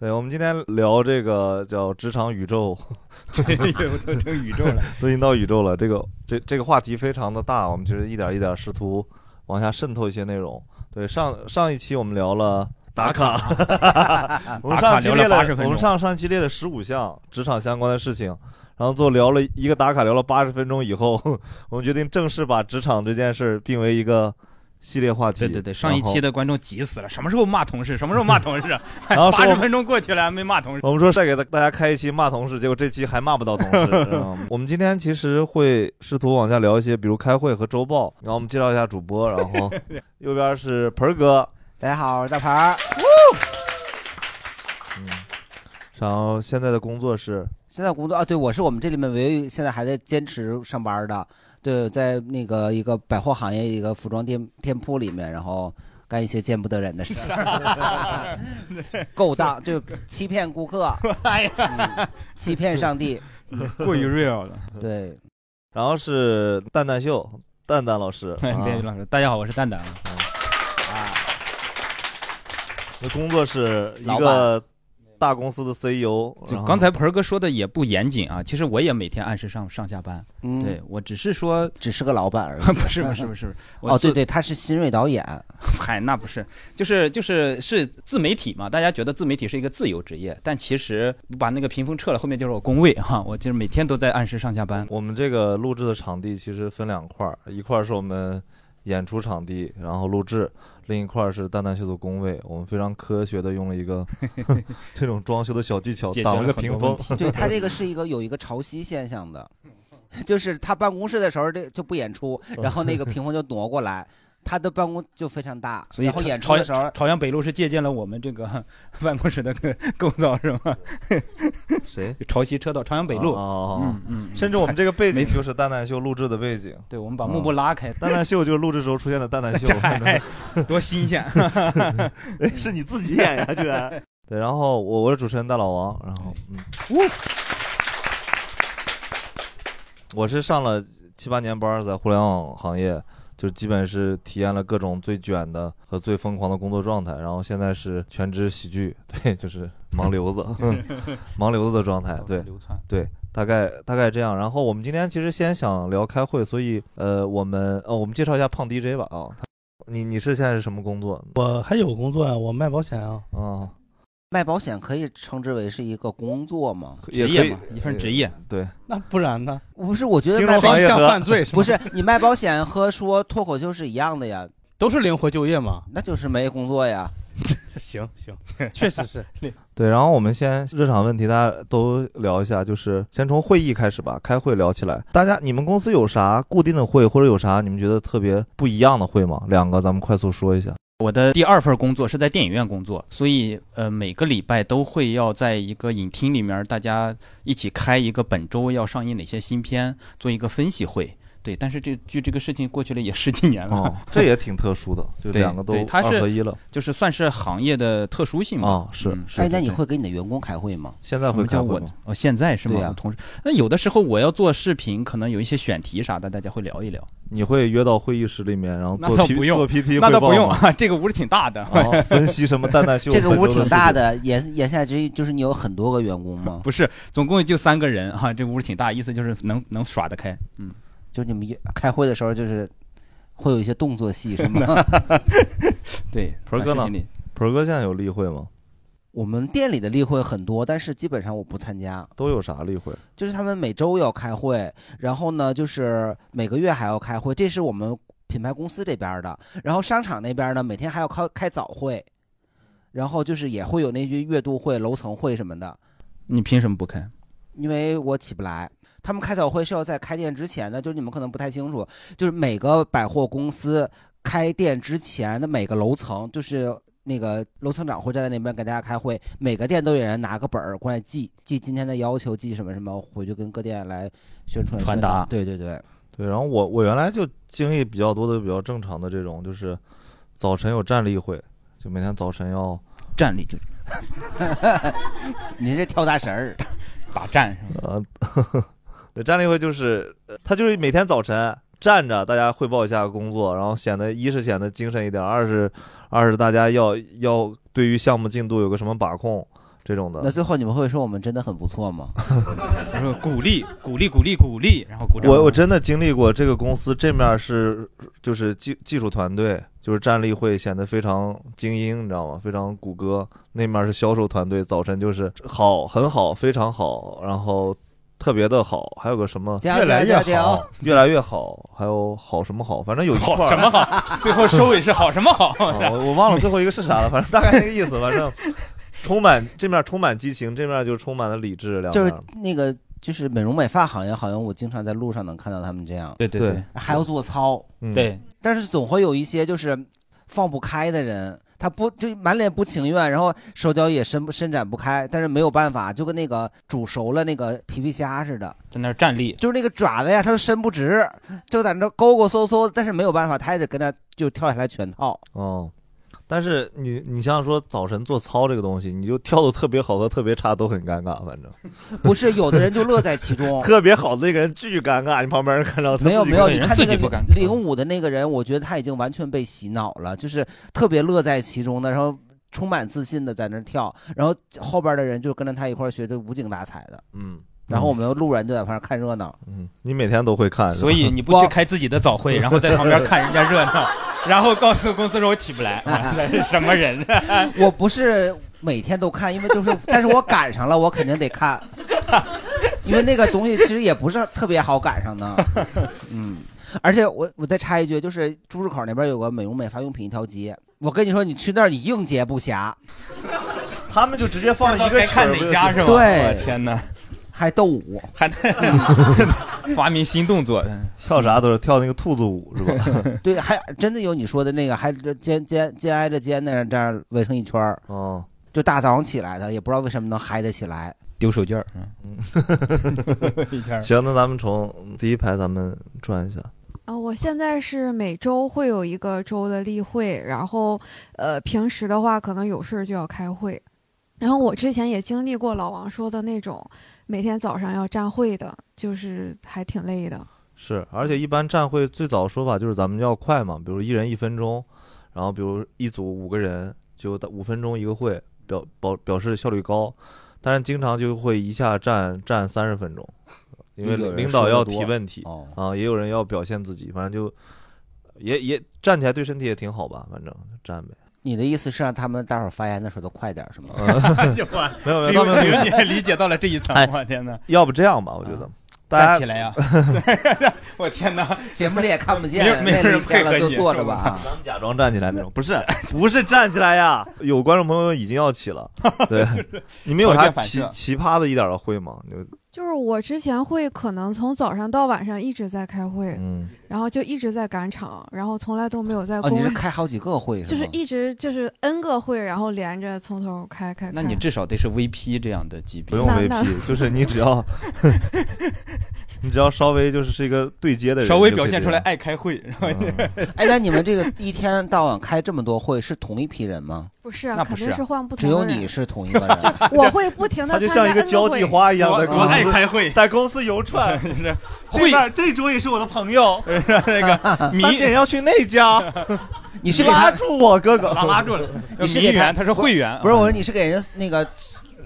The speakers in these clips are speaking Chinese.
对，我们今天聊这个叫职场宇宙，这又都成宇宙了，都已经到宇宙了。这个这这个话题非常的大，我们其实一点一点试图往下渗透一些内容。对，上上一期我们聊了打卡，我们上期列了我们上上期列了十五项职场相关的事情，然后做聊了一个打卡聊了八十分钟以后，我们决定正式把职场这件事并为一个。系列话题，对对对，上一期的观众急死了，什么时候骂同事？什么时候骂同事？然后八十分钟过去了还没骂同事。我们说再给大家开一期骂同事，结果这期还骂不到同事。我们今天其实会试图往下聊一些，比如开会和周报。然后我们介绍一下主播，然后 右边是盆儿哥，大家好，我是大盆儿。嗯，然后现在的工作是现在工作啊，对我是我们这里面唯一现在还在坚持上班的。对，在那个一个百货行业一个服装店店铺里面，然后干一些见不得人的事，勾当就欺骗顾客，哎呀，欺骗上帝，过于 real 了。对，然后是蛋蛋秀，蛋蛋老师，蛋蛋老师，大家好，我是蛋蛋啊。那工作是一个。大公司的 CEO，就刚才盆儿哥说的也不严谨啊。其实我也每天按时上上下班，对我只是说只是个老板而已。不是不是不是，哦对对，他是新锐导演。嗨，那不是，就是就是是自媒体嘛。大家觉得自媒体是一个自由职业，但其实把那个屏风撤了，后面就是我工位哈。我就是每天都在按时上下班。我们这个录制的场地其实分两块儿，一块儿是我们演出场地，然后录制。另一块是蛋蛋秀的工位，我们非常科学的用了一个 这种装修的小技巧，挡了个屏风。对他这个是一个有一个潮汐现象的，就是他办公室的时候这就不演出，然后那个屏风就挪过来。他的办公就非常大，所以演出的时候，朝阳北路是借鉴了我们这个 办公室的构造，是吗？谁？朝西车道，朝阳北路。哦，嗯嗯。甚至我们这个背景就是蛋蛋秀录制的背景。对，我们把幕布拉开，蛋蛋秀就是录制时候出现的蛋蛋秀。多新鲜！是你自己演呀，居然。对，然后我我是主持人大老王，然后嗯，我是上了七八年班，在互联网行业。就基本是体验了各种最卷的和最疯狂的工作状态，然后现在是全职喜剧，对，就是盲流子，盲流子的状态，对，对，大概大概这样。然后我们今天其实先想聊开会，所以呃，我们呃，我们介绍一下胖 DJ 吧啊，你你是现在是什么工作？我还有工作呀，我卖保险啊。啊。卖保险可以称之为是一个工作吗？职业嘛，一份职业。对，那不然呢？不是，我觉得卖保险像犯罪，不是你卖保险和说脱口秀是一样的呀，都是灵活就业嘛。那就是没工作呀。行行，确实是。对，然后我们先日常问题，大家都聊一下，就是先从会议开始吧，开会聊起来。大家，你们公司有啥固定的会，或者有啥你们觉得特别不一样的会吗？两个，咱们快速说一下。我的第二份工作是在电影院工作，所以呃每个礼拜都会要在一个影厅里面，大家一起开一个本周要上映哪些新片，做一个分析会。对，但是这距这个事情过去了也十几年了，这也挺特殊的，就两个都二合一了，就是算是行业的特殊性嘛。啊，是。哎，那你会给你的员工开会吗？现在会开会吗哦，现在是吗？同事。那有的时候我要做视频，可能有一些选题啥的，大家会聊一聊。你会约到会议室里面，然后做 P 做 PT 那倒不用啊，这个屋是挺大的，分析什么蛋蛋秀。这个屋挺大的，言言下之意就是你有很多个员工吗？不是，总共就三个人哈，这屋挺大，意思就是能能耍得开，嗯。就你们开会的时候，就是会有一些动作戏，是吗？对，盆哥呢？盆哥现在有例会吗？我们店里的例会很多，但是基本上我不参加。都有啥例会？就是他们每周要开会，然后呢，就是每个月还要开会。这是我们品牌公司这边的，然后商场那边呢，每天还要开开早会，然后就是也会有那些月度会、楼层会什么的。你凭什么不开？因为我起不来。他们开早会是要在开店之前的，就是你们可能不太清楚，就是每个百货公司开店之前的每个楼层，就是那个楼层长会站在那边给大家开会，每个店都有人拿个本儿过来记记今天的要求，记什么什么，回去跟各店来宣传传。达。对对对，对，然后我我原来就经历比较多的比较正常的这种，就是早晨有站立会，就每天早晨要站立就是。您这跳大神儿，打站是吧？呃，对，站立会就是呃他就是每天早晨站着，大家汇报一下工作，然后显得一是显得精神一点，二是二是大家要要对于项目进度有个什么把控这种的那。最后你们会说我们真的很不错吗？他说鼓励鼓励鼓励鼓励，然后鼓掌。我我真的经历过这个公司这面是就是技技术团队，就是站立会显得非常精英，你知道吗？非常谷歌。那面是销售团队，早晨就是好很好非常好，然后特别的好，还有个什么越来越好，越来越好，还有好什么好，反正有一串儿。什么好？最后收尾是好什么好？啊我我忘了最后一个是啥了，反正大概那个意思，反正充满这面充满激情，这面就充满了理智，两就是面那个就是美容美发行业，好像我经常在路上能看到他们这样，对对对对。还要做操，嗯。对，但是总会有一些就是放不开的人，他不就满脸不情愿，然后手脚也伸不伸展不开，但是没有办法，就跟那个煮熟了那个皮皮虾似的，在那儿站立，就是那个爪子呀，它都伸不直，就在那勾勾嗖嗖，但是没有办法，他也得跟着就跳下来全套。哦。但是你你想想说早晨做操这个东西，你就跳的特别好和特别差都很尴尬，反正。不是有的人就乐在其中。特别好的那个人巨尴尬，你旁边人看到他没有没有，自己跟你看那个自己不尴尬。零五的那个人，我觉得他已经完全被洗脑了，就是特别乐在其中的，然后充满自信的在那跳，然后后边的人就跟着他一块儿学的无精打采的，嗯。然后我们路人就在旁边看热闹。嗯，你每天都会看，所以你不去开自己的早会，然后在旁边看人家热闹，然后告诉公司说我起不来，这是什么人？我不是每天都看，因为就是，但是我赶上了，我肯定得看，因为那个东西其实也不是特别好赶上的，嗯，而且我我再插一句，就是朱市口那边有个美容美发用品一条街，我跟你说，你去那儿你应接不暇，他们就直接放一个该看曲儿哪家是吧？对。天哪，还斗舞，还 发明新动作，跳啥都是跳那个兔子舞是吧？对，还真的有你说的那个，还这肩肩肩挨着肩那样这样围成一圈儿，哦，就大早上起来的，也不知道为什么能嗨得起来。丢手绢儿，嗯，行，那咱们从第一排咱们转一下。啊、我现在是每周会有一个周的例会，然后呃，平时的话可能有事儿就要开会。然后我之前也经历过老王说的那种每天早上要站会的，就是还挺累的。是，而且一般站会最早说法就是咱们要快嘛，比如一人一分钟，然后比如一组五个人就五分钟一个会，表表表示效率高，但是经常就会一下站站三十分钟，因为领导要提问题哦，啊，也有人要表现自己，反正就也也站起来对身体也挺好吧，反正站呗。你的意思是让他们待会儿发言的时候都快点儿是吗？没有没有，没有你还理解到了这一层哎，我天哪！要不这样吧，我觉得大家站起来呀！我天哪！节目里也看不见，没人配合就坐着吧啊。咱们假装站起来那种，不是不是站起来呀！有观众朋友已经要起了，对，你们有啥奇奇葩的一点的会吗？就就是我之前会可能从早上到晚上一直在开会，嗯，然后就一直在赶场，然后从来都没有在哦，公你是开好几个会就是？一直就是 N 个会，然后连着从头开开开。那你至少得是 VP 这样的级别，不用 VP，就是你只要 你只要稍微就是是一个对接的人，稍微表现出来爱开会，然后嗯 哎，那你们这个一天到晚开这么多会，是同一批人吗？不是啊，那不是啊肯定是换不只有同的人。你是同一个人。我会不停的他就像一个交际花一样的我我爱，开会，在公司游串，就是会边这桌也是我的朋友，那个迷三点要去那家，你是拉住我哥哥，拉拉住了，你是给他迷员，他是会员，不是我说你是给人家那个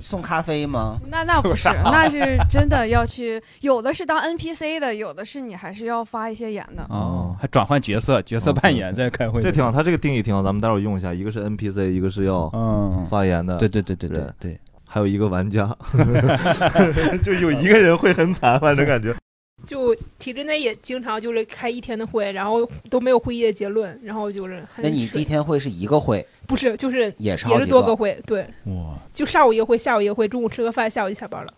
送咖啡吗？那那不是，那是真的要去，有的是当 NPC 的，有的是你还是要发一些言的。哦，还转换角色，角色扮演在开会，这挺好，他这个定义挺好，咱们待会儿用一下，一个是 NPC，一个是要嗯，发言的，对对对对对对，还有一个玩家，就有一个人会很惨，反正感觉。就体制内也经常就是开一天的会，然后都没有会议的结论，然后就是那你第一天会是一个会，不是就是也是也是多个会，对，哇，就上午一个会，下午一个会，中午吃个饭，下午就下班了。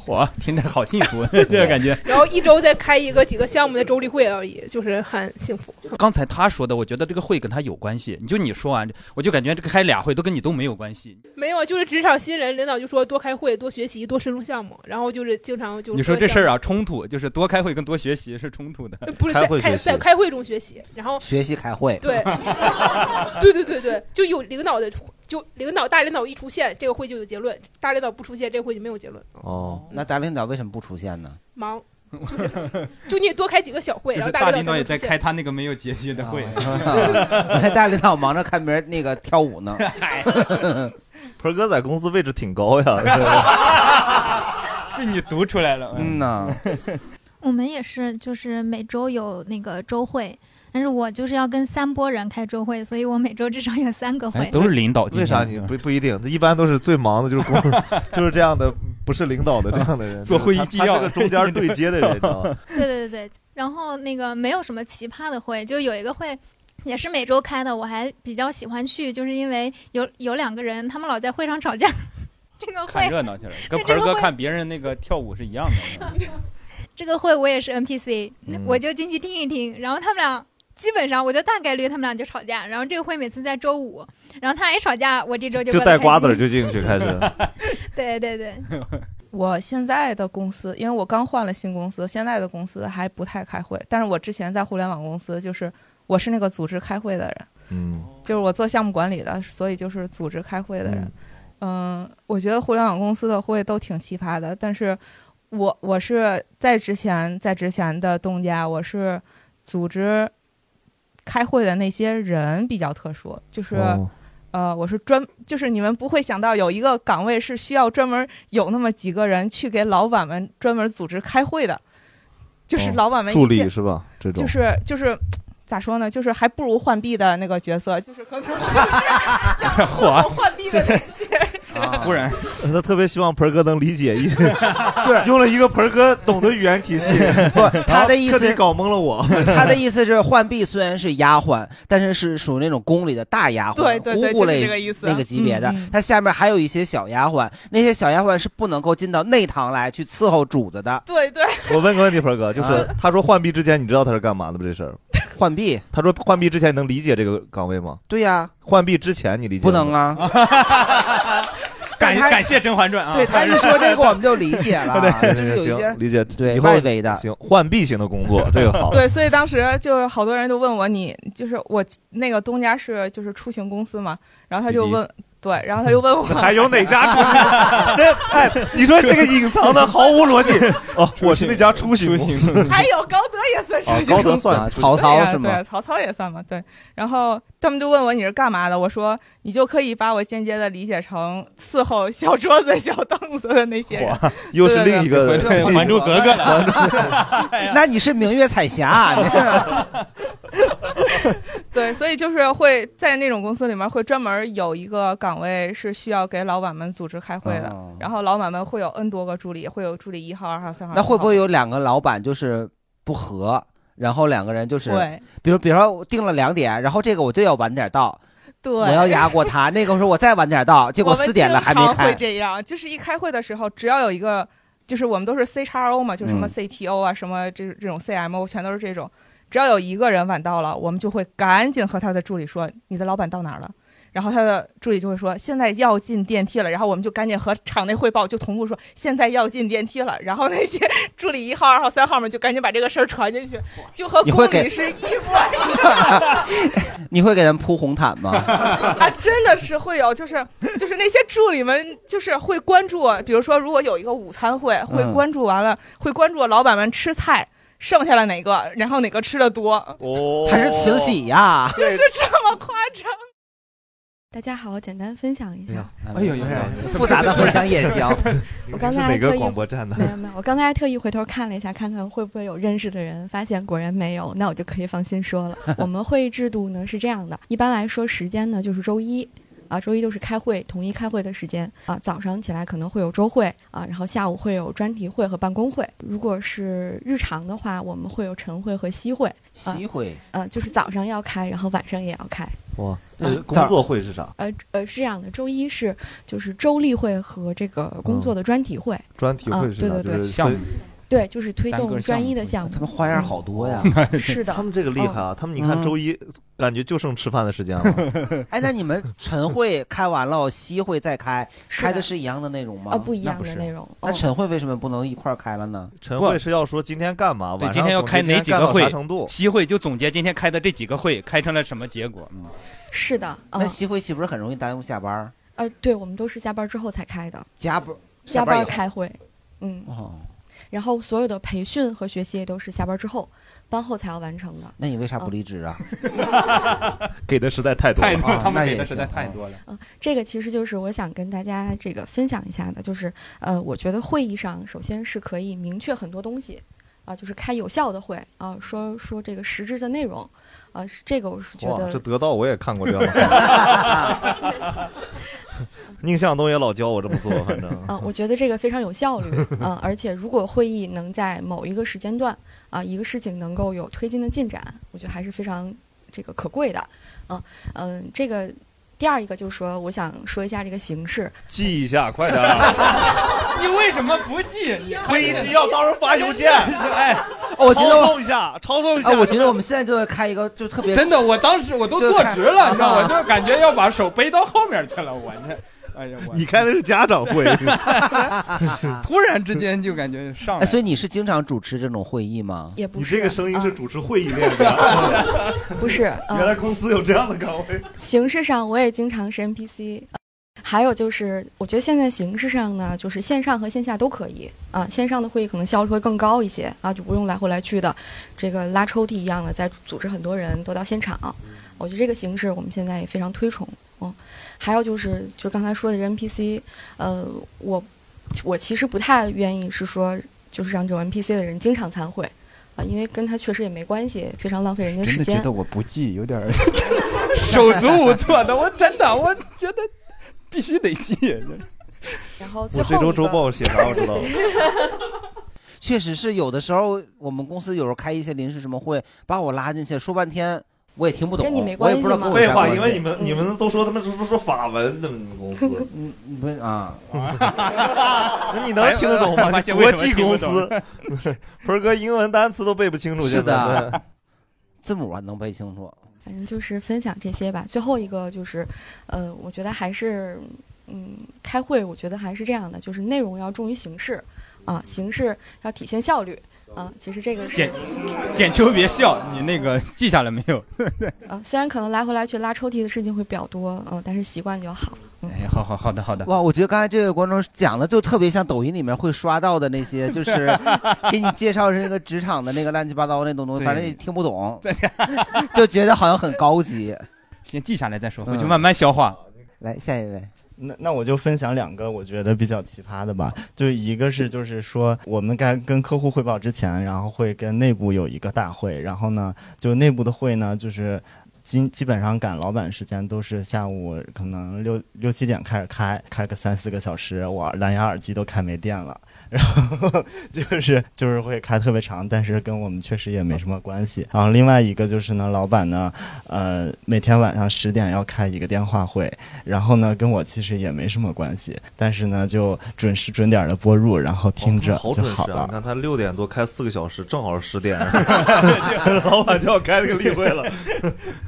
嚯，听着好幸福，这个感觉。然后一周再开一个几个项目的周例会而已，就是很幸福。刚才他说的，我觉得这个会跟他有关系。你就你说完，我就感觉这个开俩会都跟你都没有关系。没有，就是职场新人，领导就说多开会、多学习、多深入项目，然后就是经常就你说这事儿啊，啊，冲突就是多开会跟多学习是冲突的。不是在开在开会中学习，然后学习开会，对，对对对对，就有领导的，就领导大领导一出现，这个会就有结论；大领导不出现，这个会就没有结论。哦，那大领导为什么不出现呢？忙，就是就你也多开几个小会，就然后领大领导也在开他那个没有结局的会。啊大领导忙着看别人那个跳舞呢。盆儿哥在公司位置挺高呀，被你读出来了。嗯呐，我们也是，就是每周有那个周会，但是我就是要跟三波人开周会，所以我每周至少有三个哎，会。都是领导。为啥你不不一定？一般都是最忙的，就是工，就是这样的，不是领导的这样的人，做会议纪要个中间对接的人？对对对对，然后那个没有什么奇葩的会，就有一个会。也是每周开的，我还比较喜欢去，就是因为有有两个人，他们老在会上吵架。这个看会，热闹去了，跟这个会盆儿哥看别人那个跳舞是一样的。这个会我也是 NPC，、嗯我就进去听一听，然后他们俩基本上，我就大概率他们俩就吵架。然后这个会每次在周五，然后他俩一吵架，我这周就过得开心带瓜子儿就进去开始。对 对对，我现在的公司，因为我刚换了新公司，现在的公司还不太开会。但是我之前在互联网公司，就是我是那个组织开会的人，嗯，就是我做项目管理的，所以就是组织开会的人。嗯，我觉得互联网公司的会都挺奇葩的，但是我我是在之前在之前的东家，我是组织开会的那些人比较特殊，就是。哦呃，我是专，就是你们不会想到有一个岗位是需要专门有那么几个人去给老板们专门组织开会的，就是哦老板们助一天理是吧？这种就是就是咋说呢？就是还不如浣碧的那个角色，就是可能嚯，浣碧的那些啊 突然他特别希望盆儿哥能理解，一就是 用了一个盆儿哥懂的语言体系，不，他的意思搞懵了我。他的意思是，浣碧虽然是丫鬟，但是是属于那种宫里的大丫鬟，对对对类这个意思那个级别的嗯嗯。他下面还有一些小丫鬟，那些小丫鬟是不能够进到内堂来去伺候主子的。对对，我问个问题，盆儿哥，就是他说浣碧之前，你知道他是干嘛的不？这事儿，浣碧，他说浣碧之前能理解这个岗位吗？对呀，浣碧之前你理解不能吗？啊。感感谢《甄嬛传》啊。对他一说这个，我们就理解了，对，就是有一些行，理解。对外围的行，浣碧型的工作，这个好。对，所以当时就是好多人都问我，你就是我那个东家是就是出行公司嘛，然后他就问，对，然后他又问我，还有哪家出行？这哎，你说这个隐藏的毫无逻辑 哦！我是那家出行公司，还有高德也算出哦行公司，高德算啊曹操是吗对，？曹操也算嘛，对。然后他们就问我你是干嘛的，我说你就可以把我间接的理解成伺候小桌子、小凳子的那些人。哇，又是另一个《还珠格格》了，那你是明月彩霞，你 对，所以就是会在那种公司里面会专门有一个岗位是需要给老板们组织开会的，哦然后老板们会有 N 多个助理，会有助理一号、二号、三号。那会不会有？两个老板就是不和，然后两个人就是，对，比如比如说我定了两点，然后这个我就要晚点到，对，我要压过他，那个时候我再晚点到，结果四点了还没经常会。这样，就是一开会的时候，只要有一个，就是我们都是 C 叉 O 嘛，就什么嗯 CTO 啊，什么这这种 CMO，全都是这种。只要有一个人晚到了，我们就会赶紧和他的助理说：“你的老板到哪儿了？”然后他的助理就会说：“现在要进电梯了。”然后我们就赶紧和场内汇报，就同步说：“现在要进电梯了。”然后那些助理一号、二号、三号们就赶紧把这个事儿传进去，就和宫里是一模一样的。你会给他们铺红毯吗？啊，真的是会有，就是就是那些助理们，就是会关注，比如说如果有一个午餐会，会嗯关注完了，会关注老板们吃菜剩下了哪个，然后哪个吃的多，哦，他是慈禧呀。就是这么夸张。大家好，我简单分享一下。哎呦呦复杂的分享也行。我刚才是哪个还特意广播站的？没有没有，我刚才还特意回头看了一下，看看会不会有认识的人，发现果然没有，那我就可以放心说了。我们会议制度呢是这样的，一般来说时间呢就是周一。啊，周一都是开会，统一开会的时间啊。早上起来可能会有周会啊，然后下午会有专题会和办公会。如果是日常的话，我们会有晨会和夕会。啊席会呃，就是早上要开，然后晚上也要开。哇，那是工作会是啥？呃呃，是这样的，周一是就是周例会和这个工作的专题会，专题会是啥？啊对对对就是项目推对，就是推动专一的项目他。们花样好多呀。是的他，们这个厉害啊！他们你看嗯周一感觉就剩吃饭的时间了。哎，那你们晨会开完了，夕会再开，开的是一样的内容吗？啊不一样的内容。那哦晨会为什么不能一块儿开了呢？晨会是要说今天干嘛，对晚今天要开哪几个会啥程度？西会就总结今天开的这几个会开成了什么结果。嗯，是的，那嗯夕会岂不是很容易耽误下班儿？呃，对，我们都是加班之后才开的，加班加班开会，嗯，哦，然后所有的培训和学习也都是下班之后，班后才要完成的。那你为啥不离职啊？给的实在太多了。太多，啊他们那也给的实在太多了。嗯，这个其实就是我想跟大家这个分享一下的，就是呃，我觉得会议上首先是可以明确很多东西，啊，就是开有效的会啊，说说这个实质的内容，啊，是这个我是觉，得这得到我也看过这样的话。宁向东也老教我这么做，反正。啊，我觉得这个非常有效率，啊，而且如果会议能在某一个时间段啊，一个事情能够有推进的进展，我觉得还是非常这个可贵的，啊，嗯，这个第二一个就是说，我想说一下这个形式，记一下，快点儿！你为什么不记？你会议纪要到时候发邮件，哎，哦我觉得抄一下，抄送一下。啊，我觉得我们现在就要开一个就特别真的，我当时我都坐直了，你知道，我就感觉要把手背到后面去了，我这。哎呀，我你开的是家长会，突然之间就感觉上来哎，，所以你是经常主持这种会议吗？也不是你这个声音是啊主持会议练的。不是，啊原来公司有这样的岗位。形式上我也经常是 NPC，呃还有就是我觉得现在形式上呢，就是线上和线下都可以啊。线上的会议可能效率会更高一些啊，就不用来回来去的，这个拉抽屉一样的再组织很多人都到现场。我觉得这个形式我们现在也非常推崇。嗯，还有就是就刚才说的 NPC，呃，我我其实不太愿意是说就是让这种 NPC 的人经常参会。啊，因为跟他确实也没关系，非常浪费人家时间。我不记有点 手足无措的，我真的我觉得必须得记。然后最我这周周报写啥我知道了。确实是有的时候我们公司有时候开一些临时什么会，把我拉进去说半天，我也听不懂，跟你没我也不知道关系吗废话，因为你们你们都说他们都说法文的，你们公司，嗯不是啊，那你能听得懂吗？国际公司，盆儿哥英文单词都背不清楚，是现在的，字母还能背清楚。反正就是分享这些吧。最后一个就是，呃，我觉得还是，嗯，开会我觉得还是这样的，就是内容要重于形式，啊，形式要体现效率，啊，其实这个是简简秋别笑，你那个记下来没有？啊，虽然可能来回来去拉抽屉的事情会比较多，嗯、但是习惯就好了。哎，好好好的好的。哇，我觉得刚才这位观众讲的就特别像抖音里面会刷到的那些，就是 给你介绍这个职场的那个乱七八糟那种东西，反正也听不懂，就觉得好像很高级。先记下来再说，回嗯去慢慢消化。来下一位，那那我就分享两个我觉得比较奇葩的吧，就一个是就是说我们该跟客户汇报之前，然后会跟内部有一个大会，然后呢，就内部的会呢，就是基基本上赶老板时间都是下午可能六六七点开始开，开个三四个小时，我蓝牙耳机都开没电了。然后就是就是会开特别长，但是跟我们确实也没什么关系。然后另外一个就是呢，老板呢，呃，每天晚上十点要开一个电话会，然后呢，跟我其实也没什么关系，但是呢，就准时准点的播入，然后听着就好了。准时啊！你看他六点多开四个小时，正好是十点，老板就要开那个例会了。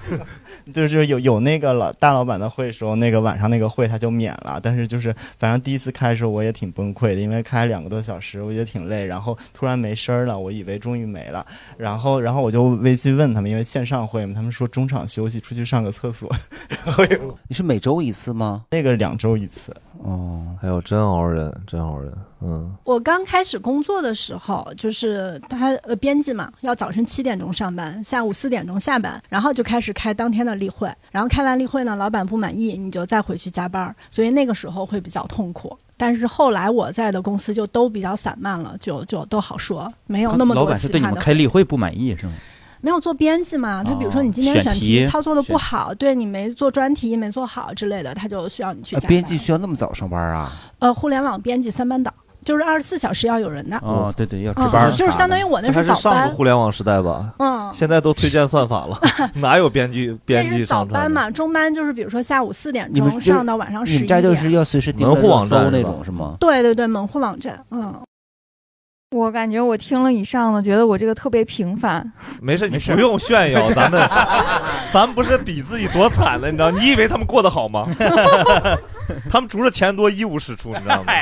就是有有那个老大老板的会的时候，那个晚上那个会他就免了，但是就是反正第一次开的时候我也挺崩溃的，因为开两个多小时，我觉得挺累，然后突然没声儿了，我以为终于没了，然后然后我就微信问他们，因为线上会嘛，他们说中场休息出去上个厕所，然后你是每周一次吗？那个两周一次。哦，还有真熬人，真熬人，嗯，我刚开始工作的时候，就是他呃编辑嘛，要早晨七点钟上班，下午四点钟下班，然后就开始开当天的例会，然后开完例会呢，老板不满意，你就再回去加班，所以那个时候会比较痛苦。但是后来我在的公司就都比较散漫了，就就都好说，没有那么多老板是对你们开例会不满意是吗？没有做编辑嘛，他比如说你今天选选题题操作的不选好，对你没做专题没做好之类的，他就需要你去加班。呃编辑需要那么早上班啊？呃，互联网编辑三班倒，就是二十四小时要有人的。哦，对对，要值嗯班就是相当于我那是上早班个，互联网时代吧？嗯，现在都推荐算法了，哪有编剧编剧早上？班嘛，中班就是比如说下午四点钟上到晚上十一你们这就点。是要随时盯门户网站那种是吗？对对对，门户网站，嗯，我感觉我听了以上的，觉得我这个特别平凡。没事，你不用炫耀，咱们咱们不是比自己多惨了，你知道？你 以为他们过得好吗？他们除了钱多一无是处，你知道吗？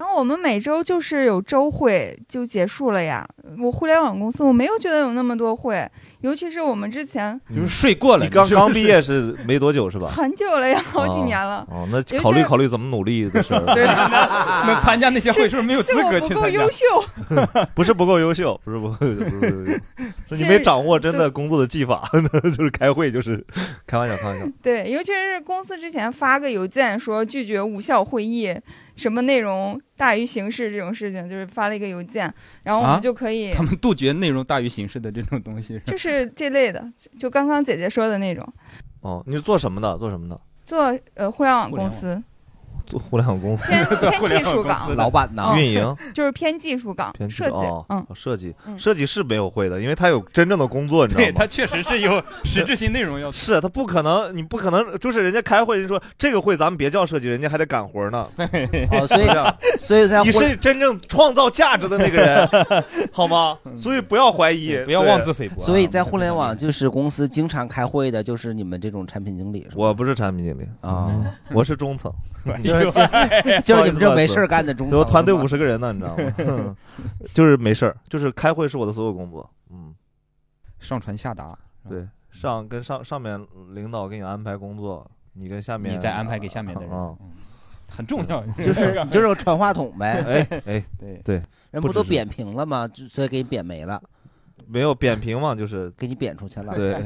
然后我们每周就是有周会就结束了呀。我互联网公司我没有觉得有那么多会，尤其是我们之前就是睡过了。你刚刚毕业是没多久是吧？很久了呀，好几年了。哦，那考虑考虑怎么努力的事儿。对，那那参加那些会是不是没有资格不够去参加优？秀。不是不够优秀，不是不够优秀，不是不够优秀，是你没掌握真的工作的技法，就是开会就是开玩笑，开玩笑。对，尤其是公司之前发个邮件说拒绝无效会议，什么内容大于形式这种事情，就是发了一个邮件，然后我啊们就可以，他们杜绝内容大于形式的这种东西。就是这类的，就刚刚姐姐说的那种，哦，你是做什么的？做什么的？做呃互联网公司，做互联网公司偏做互联偏技术岗网公司，老板呢？运营。就是偏技术岗偏设计，哦，嗯，设计嗯设计是没有会的，因为他有真正的工作，你知道吗？对他确实是有实质性内容要 是他不可能，你不可能，就是人家开会，人说这个会咱们别叫设计，人家还得干活呢。哦，所以所以在你是真正创造价值的那个人，好吗？所以不要怀疑，不要妄自菲薄啊。所以在互联网就是公司经常开会的，就是你们这种产品经理？我不是产品经理，啊，我是中层，就是 就就是你们这没事儿干的中层，我团队五十，个人呢，你知道吗？就是没事儿，就是开会是我的所有工作。嗯，上传下达，对，上跟上上面领导给你安排工作，你跟下面你再安排给下面的人，很重要。就是就是个传话筒呗。哎哎，对对，人不都扁平了吗？所以给你扁没了，没有扁平嘛，就是给你扁出去了。对，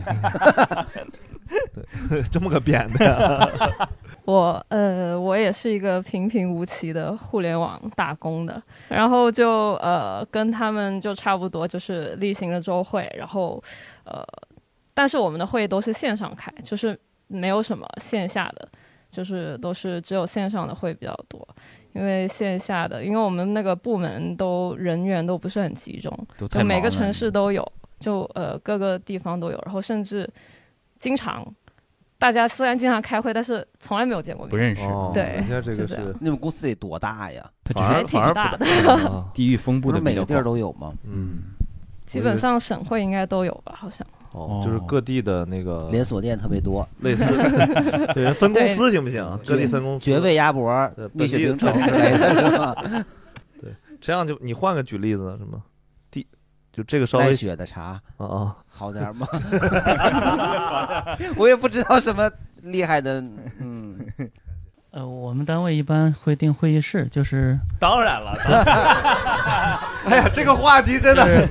对，这么个扁的呀。我呃，我也是一个平平无奇的互联网打工的，然后就呃跟他们就差不多，就是例行的周会，然后呃，但是我们的会都是线上开，就是没有什么线下的，就是都是只有线上的会比较多，因为线下的，因为我们那个部门都人员都不是很集中，就每个城市都有，就呃各个地方都有，然后甚至经常。大家虽然经常开会，但是从来没有见过面。不认识。哦，对人家这个是你们公司得多大呀？他只反而是挺大的 地域分布的每个地儿。都有吗？嗯，基本上省会应该都有吧，好像。哦，就是各地的那个连锁店特别多，类似，对分公司行不行？各地分公司，绝味鸭脖、蜜雪冰城之类的，是吧？这样就你换个举例子，什么？地，就这个稍微奈雪的茶。啊啊，好点儿吗？我也不知道什么厉害的，嗯，呃，我们单位一般会定会议室，就是当然了，哎呀，这个话题真的，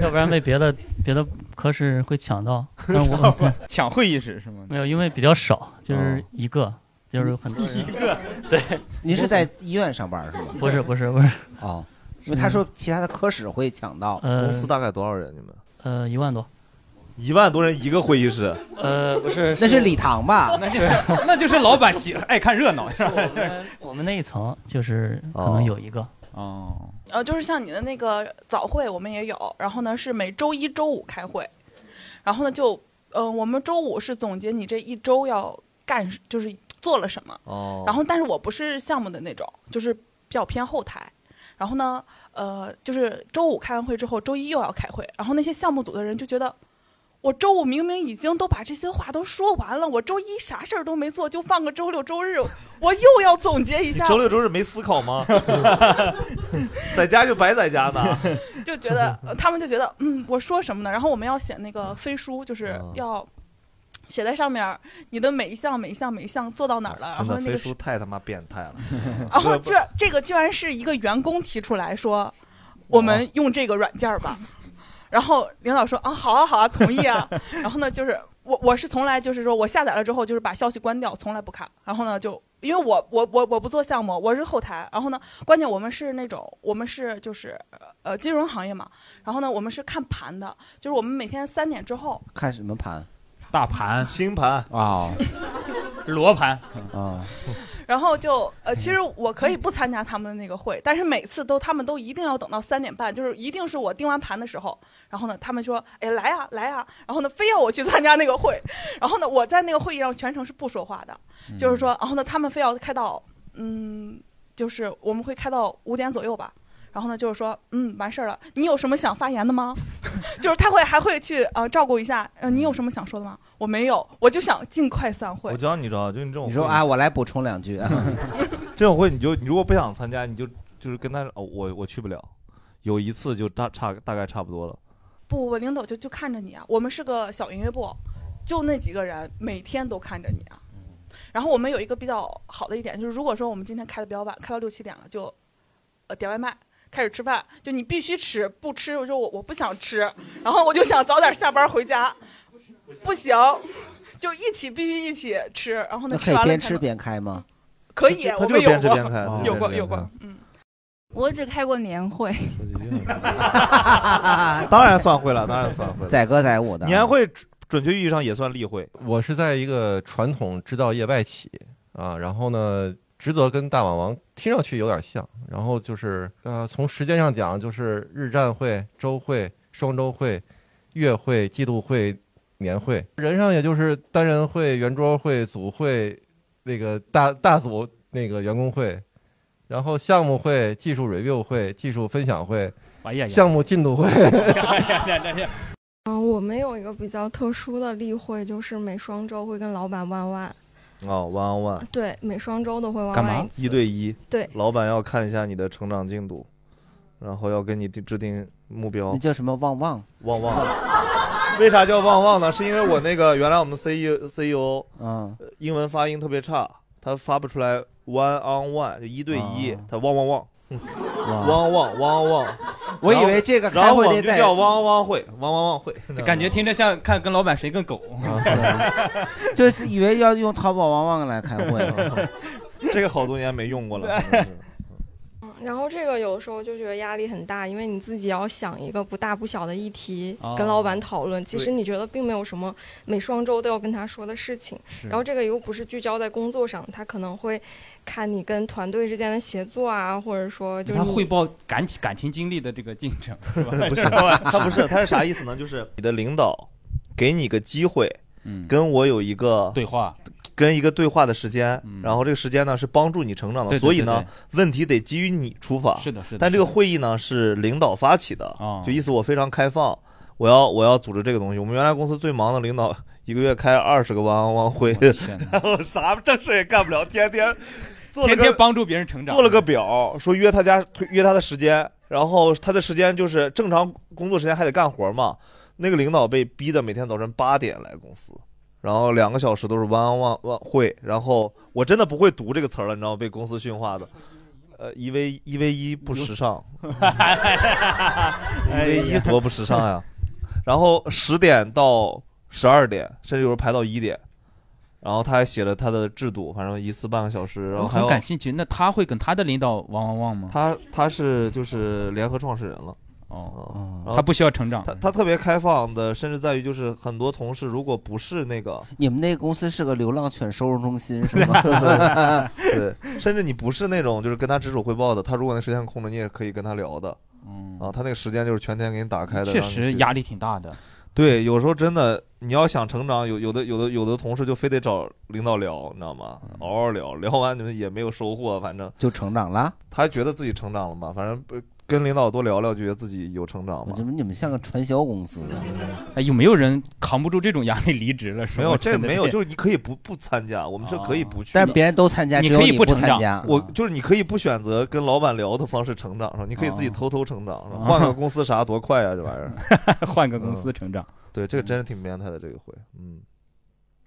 要不然被别的别的科室会抢到。但是我抢会议室是吗？没有，因为比较少，就是哦一个，就是很多人。一个对，您是在医院上班是吗？不是不是不是，哦，因为他说其他的科室会抢到，呃公司大概多少人？你们呃一万多，一万多人一个会议室，呃不是，那是礼堂吧？那就是那就是老板喜爱看热闹，是吧？我们那一层就是可哦能有一个，哦，呃，就是像你的那个早会，我们也有，然后呢是每周一周五开会，然后呢就，呃，我们周五是总结你这一周要干，就是做了什么，哦，然后但是我不是项目的那种，就是比较偏后台。然后呢，呃，就是周五开完会之后，周一又要开会，然后那些项目组的人就觉得，我周五明明已经都把这些话都说完了，我周一啥事儿都没做，就放个周六周日，我又要总结一下，周六周日没思考吗？在家就白在家呢。就觉得呃他们就觉得，嗯，我说什么呢？然后我们要写那个飞书，就是嗯要写在上面儿，你的每一项、每一项、每一项做到哪儿了，然真的，飞后那个书太他妈变态了。然后这这个居然是一个员工提出来说，我们用这个软件儿吧。然后领导说啊，好啊，好啊，同意啊。然后呢，就是我我是从来就是说我下载了之后就是把消息关掉，从来不看。然后呢，就因为我我我我不做项目，我是后台。然后呢，关键我们是那种我们是就是呃金融行业嘛。然后呢，我们是看盘的，就是我们每天三点之后看什么盘？大盘、星盘啊 罗盘啊，然后就呃，其实我可以不参加他们的那个会，但是每次都他们都一定要等到三点半，就是一定是我盯完盘的时候，然后呢，他们说，哎，来呀、来呀、然后呢，非要我去参加那个会，然后呢，我在那个会议上全程是不说话的，就是说，然后呢，他们非要开到，嗯，就是我们会开到五点左右吧。然后呢，就是说，嗯，完事儿了。你有什么想发言的吗？就是他会还会去呃照顾一下，呃，你有什么想说的吗？我没有，我就想尽快散会我。教你知道，就你这种你说啊，我来补充两句。这种会你就你如果不想参加，你就就是跟他哦，我我去不了。有一次就大差大概差不多了。不，我领导就就看着你啊。我们是个小营业部，就那几个人，每天都看着你啊。然后我们有一个比较好的一点，就是如果说我们今天开的比较晚，开到六七点了，就呃点外卖。开始吃饭，就你必须吃，不吃我说我我不想吃，然后我就想早点下班回家，不行，就一起必须一起吃，然后呢那可以吃完了才能边吃边开吗？可以，我们有就边吃过边开有过有过，嗯。我只开过年会，当然算会了，当然算会了。载歌载舞的年会准准确意义上也算例会。我是在一个传统制造业外企啊，然后呢，职责跟大网王听上去有点像，然后就是呃，从时间上讲，就是日站会、周会、双周会、月会、季度会、年会；人上也就是单人会、圆桌会、组会、那个大大组那个员工会，然后项目会、技术 review 会、技术分享会、哎呀呀项目进度会。嗯，我们有一个比较特殊的例会，就是每双周会跟老板万万。哦，one on one，对，每双周都会万干嘛万一？对一。对老板要看一下你的成长进度，然后要给你定制定目标。那叫什么旺旺？旺旺。为啥叫旺旺呢？是因为我那个原来我们 CEO CEO，嗯，英文发音特别差，他发不出来 one on one 就一对一，他汪汪汪，汪汪汪汪。我以为这个然后我开会就叫汪汪会，汪汪汪会，感觉听着像看跟老板谁更狗。就是以为要用淘宝汪汪来开会。这个好多年没用过了。然后这个有时候就觉得压力很大，因为你自己要想一个不大不小的议题哦跟老板讨论，其实你觉得并没有什么每双周都要跟他说的事情。然后这个又不是聚焦在工作上，他可能会看你跟团队之间的协作啊，或者说就是他汇报感情感情经历的这个进程，是吧？不是，他不是，他是啥意思呢？就是你的领导给你个机会，嗯跟我有一个对话，跟一个对话的时间，然后这个时间呢是帮助你成长的，所以呢问题得基于你出发。是的是的但这个会议呢是领导发起的，哦就意思我非常开放，我要我要组织这个东西。我们原来公司最忙的领导 一个月开二十个汪汪会，然后啥正事也干不了，天天 做了个天天帮助别人成长，做了个表，说约他家约他的时间，然后他的时间就是正常工作时间还得干活嘛。那个领导被逼的每天早晨八点来公司，然后两个小时都是 one on one 会，然后我真的不会读这个词儿了，你知道吗？被公司训话的。呃，一 v 一 v 一不时尚，一 v 一多不时尚呀。然后十点到十二点，甚至有时候排到一点。然后他还写了他的制度，反正一次半个小时，然后我还要很感兴趣。那他会跟他的领导汪汪汪吗？他他是就是联合创始人了。哦，然后他不需要成长他他特别开放的，甚至在于就是很多同事如果不是那个，你们那个公司是个流浪犬收容中心是吗？对，甚至你不是那种就是跟他直属汇报的，他如果那时间空着，你也可以跟他聊的。嗯啊，他那个时间就是全天给你打开的，确实压力挺大的。对，有时候真的，你要想成长，有有的有的有的同事就非得找领导聊，你知道吗？嗷嗷聊，聊完你们也没有收获，反正就成长了。他觉得自己成长了嘛，反正不跟领导多聊聊，觉得自己有成长吗。怎么你们像个传销公司啊？哎，有没有人扛不住这种压力离职了？是吧没有，这没有，就是你可以不不参加，我们这可以不去的。但是别人都参加，你可以不参加。我就是你可以不选择跟老板聊的方式成长，是吧？你可以自己偷偷成长，是吧换个公司啥多快啊，这玩意儿。换个公司成长，对，这个真是挺变态的，这个会，嗯。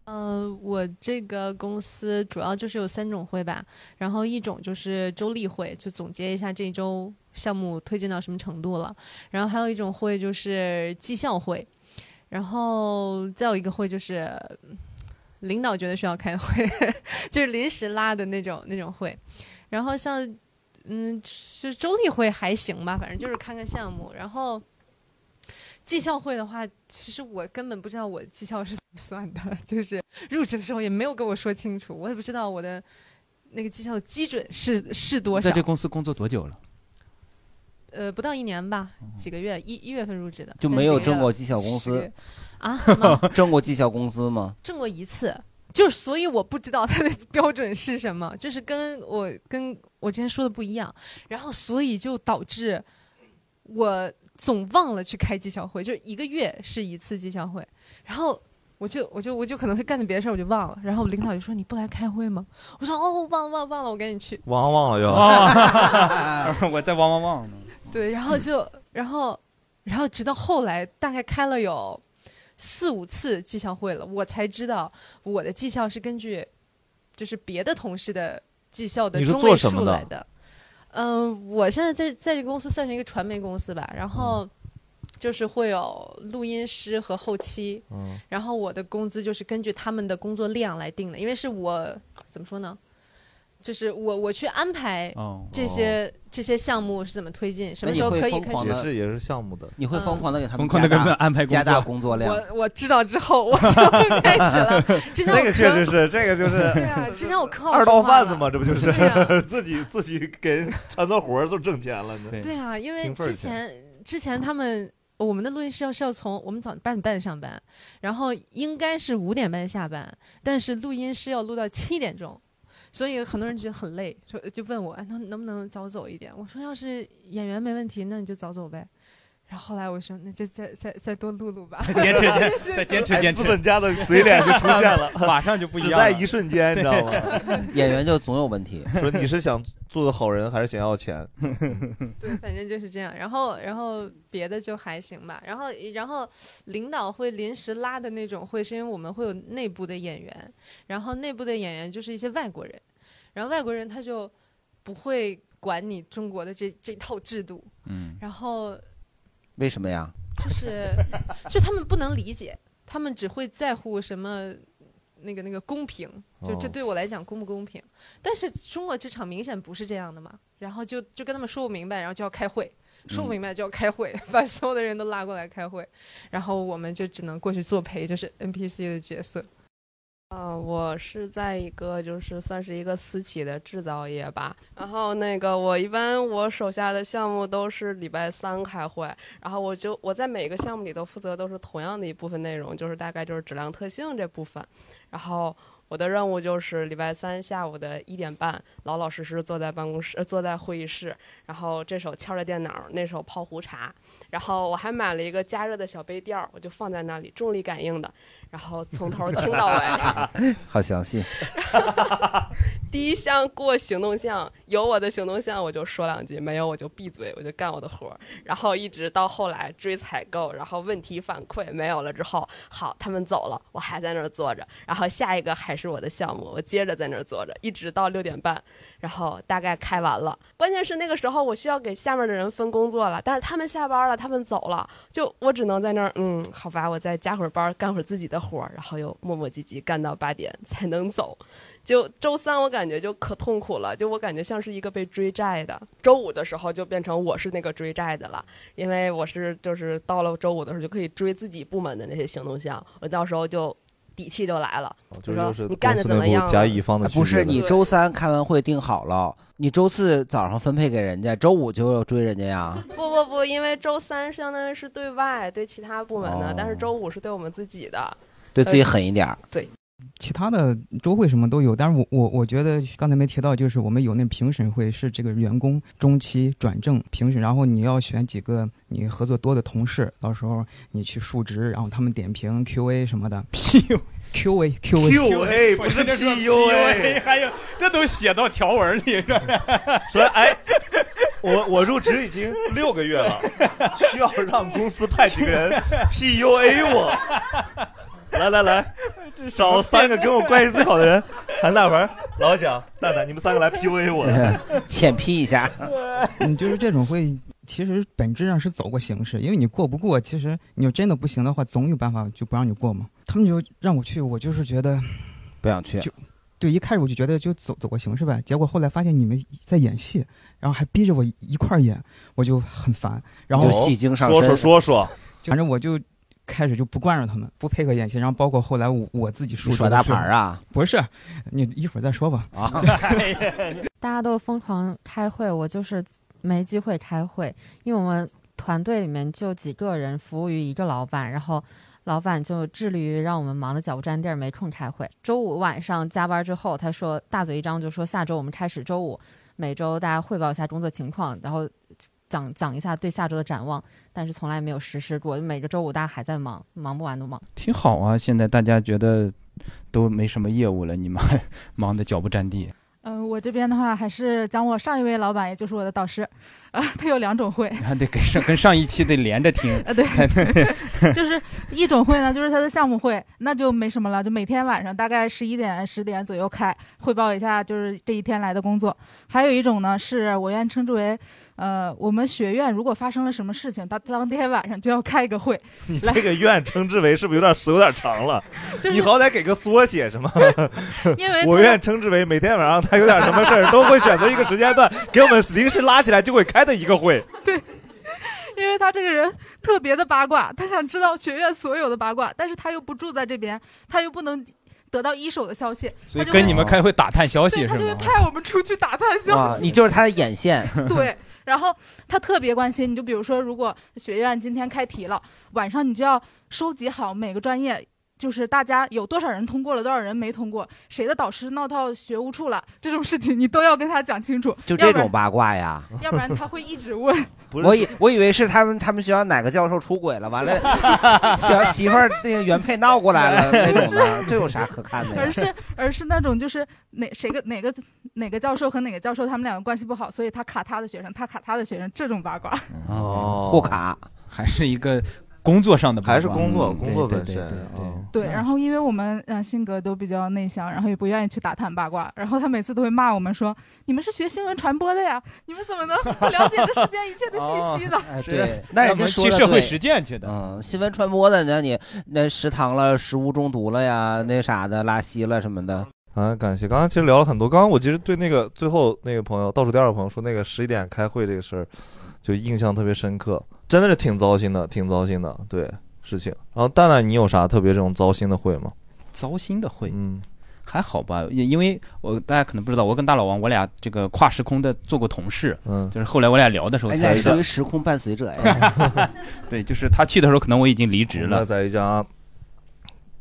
呃，我这个公司主要就是有三种会吧，然后一种就是周例会，就总结一下这一周项目推进到什么程度了，然后还有一种会就是绩效会，然后再有一个会就是嗯领导觉得需要开会，就是临时拉的那种那种会，然后像嗯，就周例会还行吧，反正就是看看项目，然后。绩效会的话，其实我根本不知道我绩效是怎么算的，就是入职的时候也没有跟我说清楚，我也不知道我的那个绩效的基准是是多少在？这公司工作多久了？呃，不到一年吧，几个月，一一月份入职的，就没有挣过绩效工资啊？什么？挣过绩效工资吗？挣过一次，就是所以我不知道他的 标准是什么，就是跟我跟我之前说的不一样，然后所以就导致我总忘了去开绩效会，就是一个月是一次绩效会，然后。我就我就我就可能会干点别的事儿，我就忘了。然后我领导就说：“你不来开会吗？”我说：“哦，忘了忘了忘了，我赶紧去。”忘忘了又。我在忘忘忘呢。对，然后就 然后然后直到后来大概开了有四五次绩效会了，我才知道我的绩效是根据就是别的同事的绩效的中位数来的。嗯、我现在在在这个公司算是一个传媒公司吧，然后就是会有录音师和后期，嗯然后我的工资就是根据他们的工作量来定的，因为是我怎么说呢？就是我我去安排哦这些、这些项目是怎么推进，什么时候可以开始也是也是项目的，你会疯狂的给他们疯狂地加大给他们安排工加大作工作量。我我知道之后，我就开始了。之前我这个确实是，这个就是对啊，之前我可好二说话了道贩子嘛，这不就是对啊 自己自己给人传做活儿就挣钱了呢？对啊，因为之前之前他们我们的录音师要是要从我们早八点半上班，然后应该是五点半下班，但是录音师要录到七点钟。所以很多人觉得很累，说就问我，哎，能能不能早走一点？我说要是演员没问题，那你就早走呗。然后后来我说，那就再再再多录录吧，坚持坚再坚持 坚持资本家的嘴脸就出现了，马上就不一样只在一瞬间，你知道吗？演员就总有问题。说你是想做个好人，还是想要钱？对，反正就是这样。然后，然后别的就还行吧。然后，然后领导会临时拉的那种会，是因为我们会有内部的演员，然后内部的演员就是一些外国人，然后外国人他就不会管你中国的这这套制度，嗯，然后为什么呀？就是 就他们不能理解，他们只会在乎什么。那个那个公平，就这哦对我来讲公不公平？但是中国职场明显不是这样的嘛，然后就就跟他们说不明白，然后就要开会，说不明白就要开会，把所有的人都拉过来开会，然后我们就只能过去作陪，就是 NPC 的角色。呃，我是在一个就是算是一个私企的制造业吧，然后那个我一般我手下的项目都是礼拜三开会，然后我就我在每个项目里都负责都是同样的一部分内容，就是大概就是质量特性这部分，然后我的任务就是礼拜三下午的一点半，老老实实坐在办公室，坐在会议室，然后这手敲着电脑，那手泡壶茶，然后我还买了一个加热的小杯垫儿，我就放在那里，重力感应的，然后从头听到尾。好详细。第一项过行动项，有我的行动项我就说两句，没有我就闭嘴，我就干我的活儿。然后一直到后来追采购，然后问题反馈没有了之后，好，他们走了，我还在那儿坐着。然后下一个还是我的项目，我接着在那儿坐着，一直到六点半，然后大概开完了。关键是那个时候我需要给下面的人分工作了，但是他们下班了，他们走了，就我只能在那儿，嗯，好吧，我再加会儿班，干会儿自己的活儿，然后又磨磨唧唧干到八点才能走。就周三我感觉就可痛苦了，就我感觉像是一个被追债的。周五的时候就变成我是那个追债的了，因为我是就是到了周五的时候就可以追自己部门的那些行动项，我到时候就底气就来了，就是你干的怎么样了？甲乙方的不是你周三开完会定好了，你周四早上分配给人家，周五就要追人家呀？不不不，因为周三相当于是对外对其他部门的，哦但是周五是对我们自己的，对自己呃狠一点儿。对。其他的周会什么都有，但是我我我觉得刚才没提到，就是我们有那评审会，是这个员工中期转正评审，然后你要选几个你合作多的同事，到时候你去述职，然后他们点评 Q&A 什么的。P Q A Q A QA 不是 PUA 还有这都写到条文里是吧？说哎，我我入职已经六个月了，需要让公司派几个人 PUA 我。来来来，找三个跟我关系最好的人，韩大文、老蒋、蛋蛋，你们三个来 PUA 我。浅 P 一下。你，就是这种会，其实本质上是走过形式，因为你过不过，其实你要真的不行的话，总有办法就不让你过嘛。他们就让我去，我就是觉得不想去。就对，一开始我就觉得就走走过形式呗，结果后来发现你们在演戏，然后还逼着我一块儿演，我就很烦。然后戏精上身说说说说反正我就开始就不惯着他们，不配合演戏，然后包括后来我我自己输你耍大牌儿啊？不是，你一会儿再说吧。啊，大家都疯狂开会，我就是没机会开会，因为我们团队里面就几个人服务于一个老板，然后老板就致力于让我们忙得脚不沾地儿，没空开会。周五晚上加班之后，他说大嘴一张就说下周我们开始，周五每周大家汇报一下工作情况，然后讲讲一下对下周的展望，但是从来没有实施过。每个周五大家还在忙，忙不完都忙。挺好啊，现在大家觉得都没什么业务了，你们还 忙得脚不沾地。嗯、我这边的话还是讲我上一位老板，也就是我的导师，啊、他有两种会，你还得跟上跟上一期得连着听。啊，对，就是一种会呢，就是他的项目会，那就没什么了，就每天晚上大概十一点、十点左右开，汇报一下就是这一天来的工作。还有一种呢，是我愿称之为，呃，我们学院如果发生了什么事情，他当天晚上就要开一个会，你这个院称之为是不是有点有点长了？就是你好歹给个缩写是吗？因为我院称之为每天晚上他有点什么事儿，都会选择一个时间段给我们临时拉起来就会开的一个会。对因为他这个人特别的八卦，他想知道学院所有的八卦，但是他又不住在这边，他又不能得到一手的消息，所以跟你们开会打探消息他就会？派我们出去打探消，息。你就是他的眼线。对，然后他特别关心，你就比如说，如果学院今天开题了，晚上你就要收集好每个专业。就是大家有多少人通过了，多少人没通过，谁的导师闹到学务处了，这种事情你都要跟他讲清楚。就这种八卦呀？要不然他会一直问。我以我以为是他们他们学校哪个教授出轨了，完了 小媳妇儿那个原配闹过来了那种的，这有啥可看的呀？而是而是那种就是哪谁个哪个哪个教授和哪个教授他们两个关系不好，所以他卡他的学生，他卡他的学生，这种八卦。哦互卡还是一个工作上的，还是工作嗯工作本身对对对哦对，然后因为我们呃性格都比较内向，然后也不愿意去打探八卦，然后他每次都会骂我们说：“你们是学新闻传播的呀，你们怎么能不了解这世间一切的信息呢？”哎，对，那人家说的去社会实践去的。嗯，新闻传播的，那你那食堂了，食物中毒了呀，那啥的，拉稀了什么的。啊，感谢。刚刚其实聊了很多，刚刚我其实对那个最后那个朋友倒数第二个朋友说那个十一点开会这个事儿，就印象特别深刻，真的是挺糟心的，挺糟心的，对事情。然后蛋蛋，你有啥特别这种糟心的会吗？糟心的会，嗯，还好吧，因因为我大家可能不知道，我跟大老王我俩这个跨时空的做过同事，嗯，就是后来我俩聊的时候哎，才那属于时空伴随者呀。对，就是他去的时候，可能我已经离职了，在一家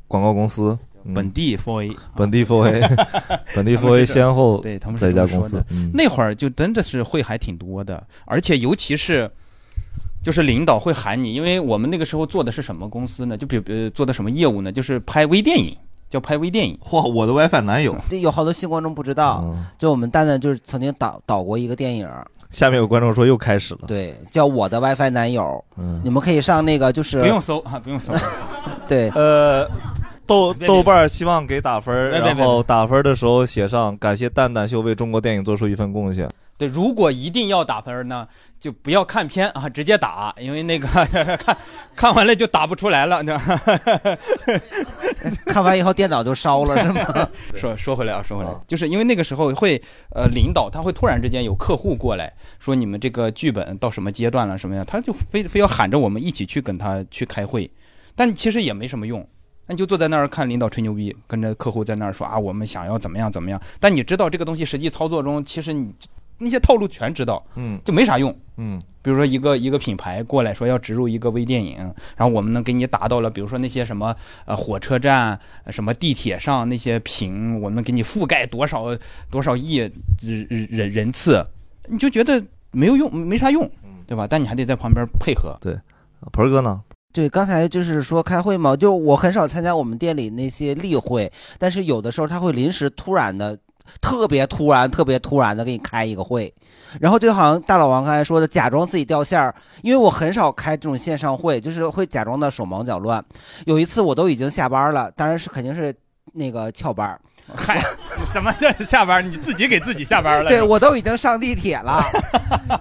广告公司，嗯。本地 Four A，本地 Four A，本地他们 Four A 先后对他们在一家公司嗯。那会儿就真的是会还挺多的，而且尤其是。就是领导会喊你，因为我们那个时候做的是什么公司呢？就比呃做的什么业务呢？就是拍微电影，叫拍微电影。嚯，我的 WiFi 男友，这有好多新观众不知道，嗯就我们蛋蛋就是曾经导导过一个电影，下面有观众说又开始了，对，叫《我的 WiFi 男友》，你们可以上那个就是不用搜啊，不用搜。对，呃，豆豆瓣儿希望给打分然后打分儿的时候写上感谢蛋蛋秀为中国电影做出一份贡献。对，如果一定要打分呢，就不要看片 啊，直接打，因为那个 看看完了就打不出来了，你知道吗？看完以后电脑都烧了是吗？说说回来啊，说回来，就是因为那个时候会呃，领导他会突然之间有客户过来说你们这个剧本到什么阶段了什么样，他就非非要喊着我们一起去跟他去开会，但其实也没什么用。那你就坐在那儿看领导吹牛逼，跟着客户在那儿说啊，我们想要怎么样怎么样。但你知道这个东西实际操作中，其实你那些套路全知道，嗯，就没啥用。嗯，比如说一个一个品牌过来说要植入一个微电影，然后我们能给你达到了，比如说那些什么呃火车站、呃什么地铁上那些屏，我们给你覆盖多少多少亿人人人次，你就觉得没有用，没啥用，对吧？但你还得在旁边配合。对，盆儿哥呢？对，刚才就是说开会嘛，就我很少参加我们店里那些例会，但是有的时候他会临时突然的，特别突然、特别突然的给你开一个会，然后就好像大老王刚才说的，假装自己掉线儿，因为我很少开这种线上会，就是会假装的手忙脚乱。有一次我都已经下班了，当然是肯定是那个翘班。嗨，什么叫下班？你自己给自己下班了？对 我都已经上地铁了，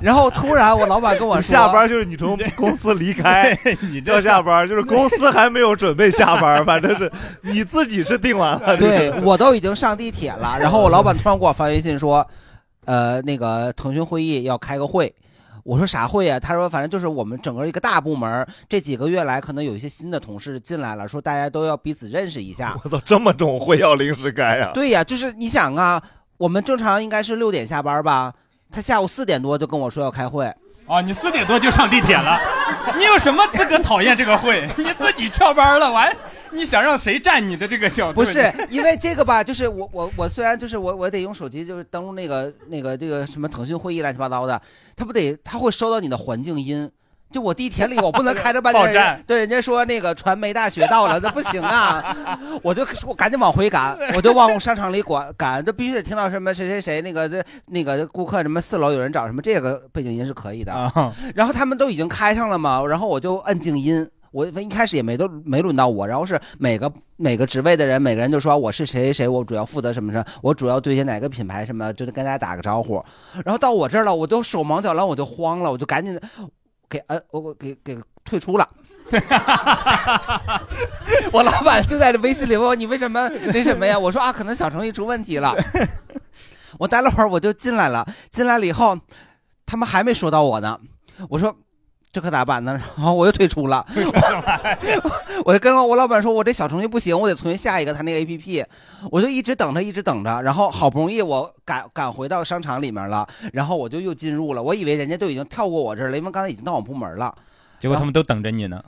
然后突然我老板跟我说，下班就是你从公司离开，你叫下班，就是公司还没有准备下班，反正是你自己是定完了。对我都已经上地铁了，然后我老板突然给我发微信说，呃，那个腾讯会议要开个会，我说啥会呀、他说反正就是我们整个一个大部门，这几个月来可能有一些新的同事进来了，说大家都要彼此认识一下。我操，这么重会要临时开呀？对呀、就是你想啊，我们正常应该是六点下班吧，他下午四点多就跟我说要开会。啊，你四点多就上地铁了，你有什么资格讨厌这个会？你自己翘班了，完你想让谁站你的这个角度？不是因为这个吧，就是我我我虽然就是我我得用手机就是登录那个那个这个什么腾讯会议乱七八糟的，他不得他会收到你的环境音。就我地铁里，我不能开着半天 报站，对人家说那个传媒大学到了，那不行啊！我就我赶紧往回赶，我就往商场里赶赶，这必须得听到什么谁谁谁那个这那个顾客什么四楼有人找什么这个背景音是可以的。啊然后他们都已经开上了嘛，然后我就按静音。我一开始也没都没轮到我，然后是每个每个职位的人，每个人就说我是谁谁谁，我主要负责什么什么，我主要对接哪个品牌什么，就是跟大家打个招呼。然后到我这儿了，我都手忙脚乱，我就慌了，我就赶紧给嗯我我给给退出了。我老板就在这微信里问我你为什么那什么呀？我说啊，可能小程序出问题了。我待了会儿我就进来了，进来了以后，他们还没说到我呢。我说这可咋办呢？然后我又退出了。我就跟我老板说，我这小程序不行，我得重新下一个他那个 A P P。我就一直等着，一直等着，然后好不容易我赶赶回到商场里面了，然后我就又进入了。我以为人家都已经跳过我这儿了，因为刚才已经到我部门了。结果他们都等着你呢。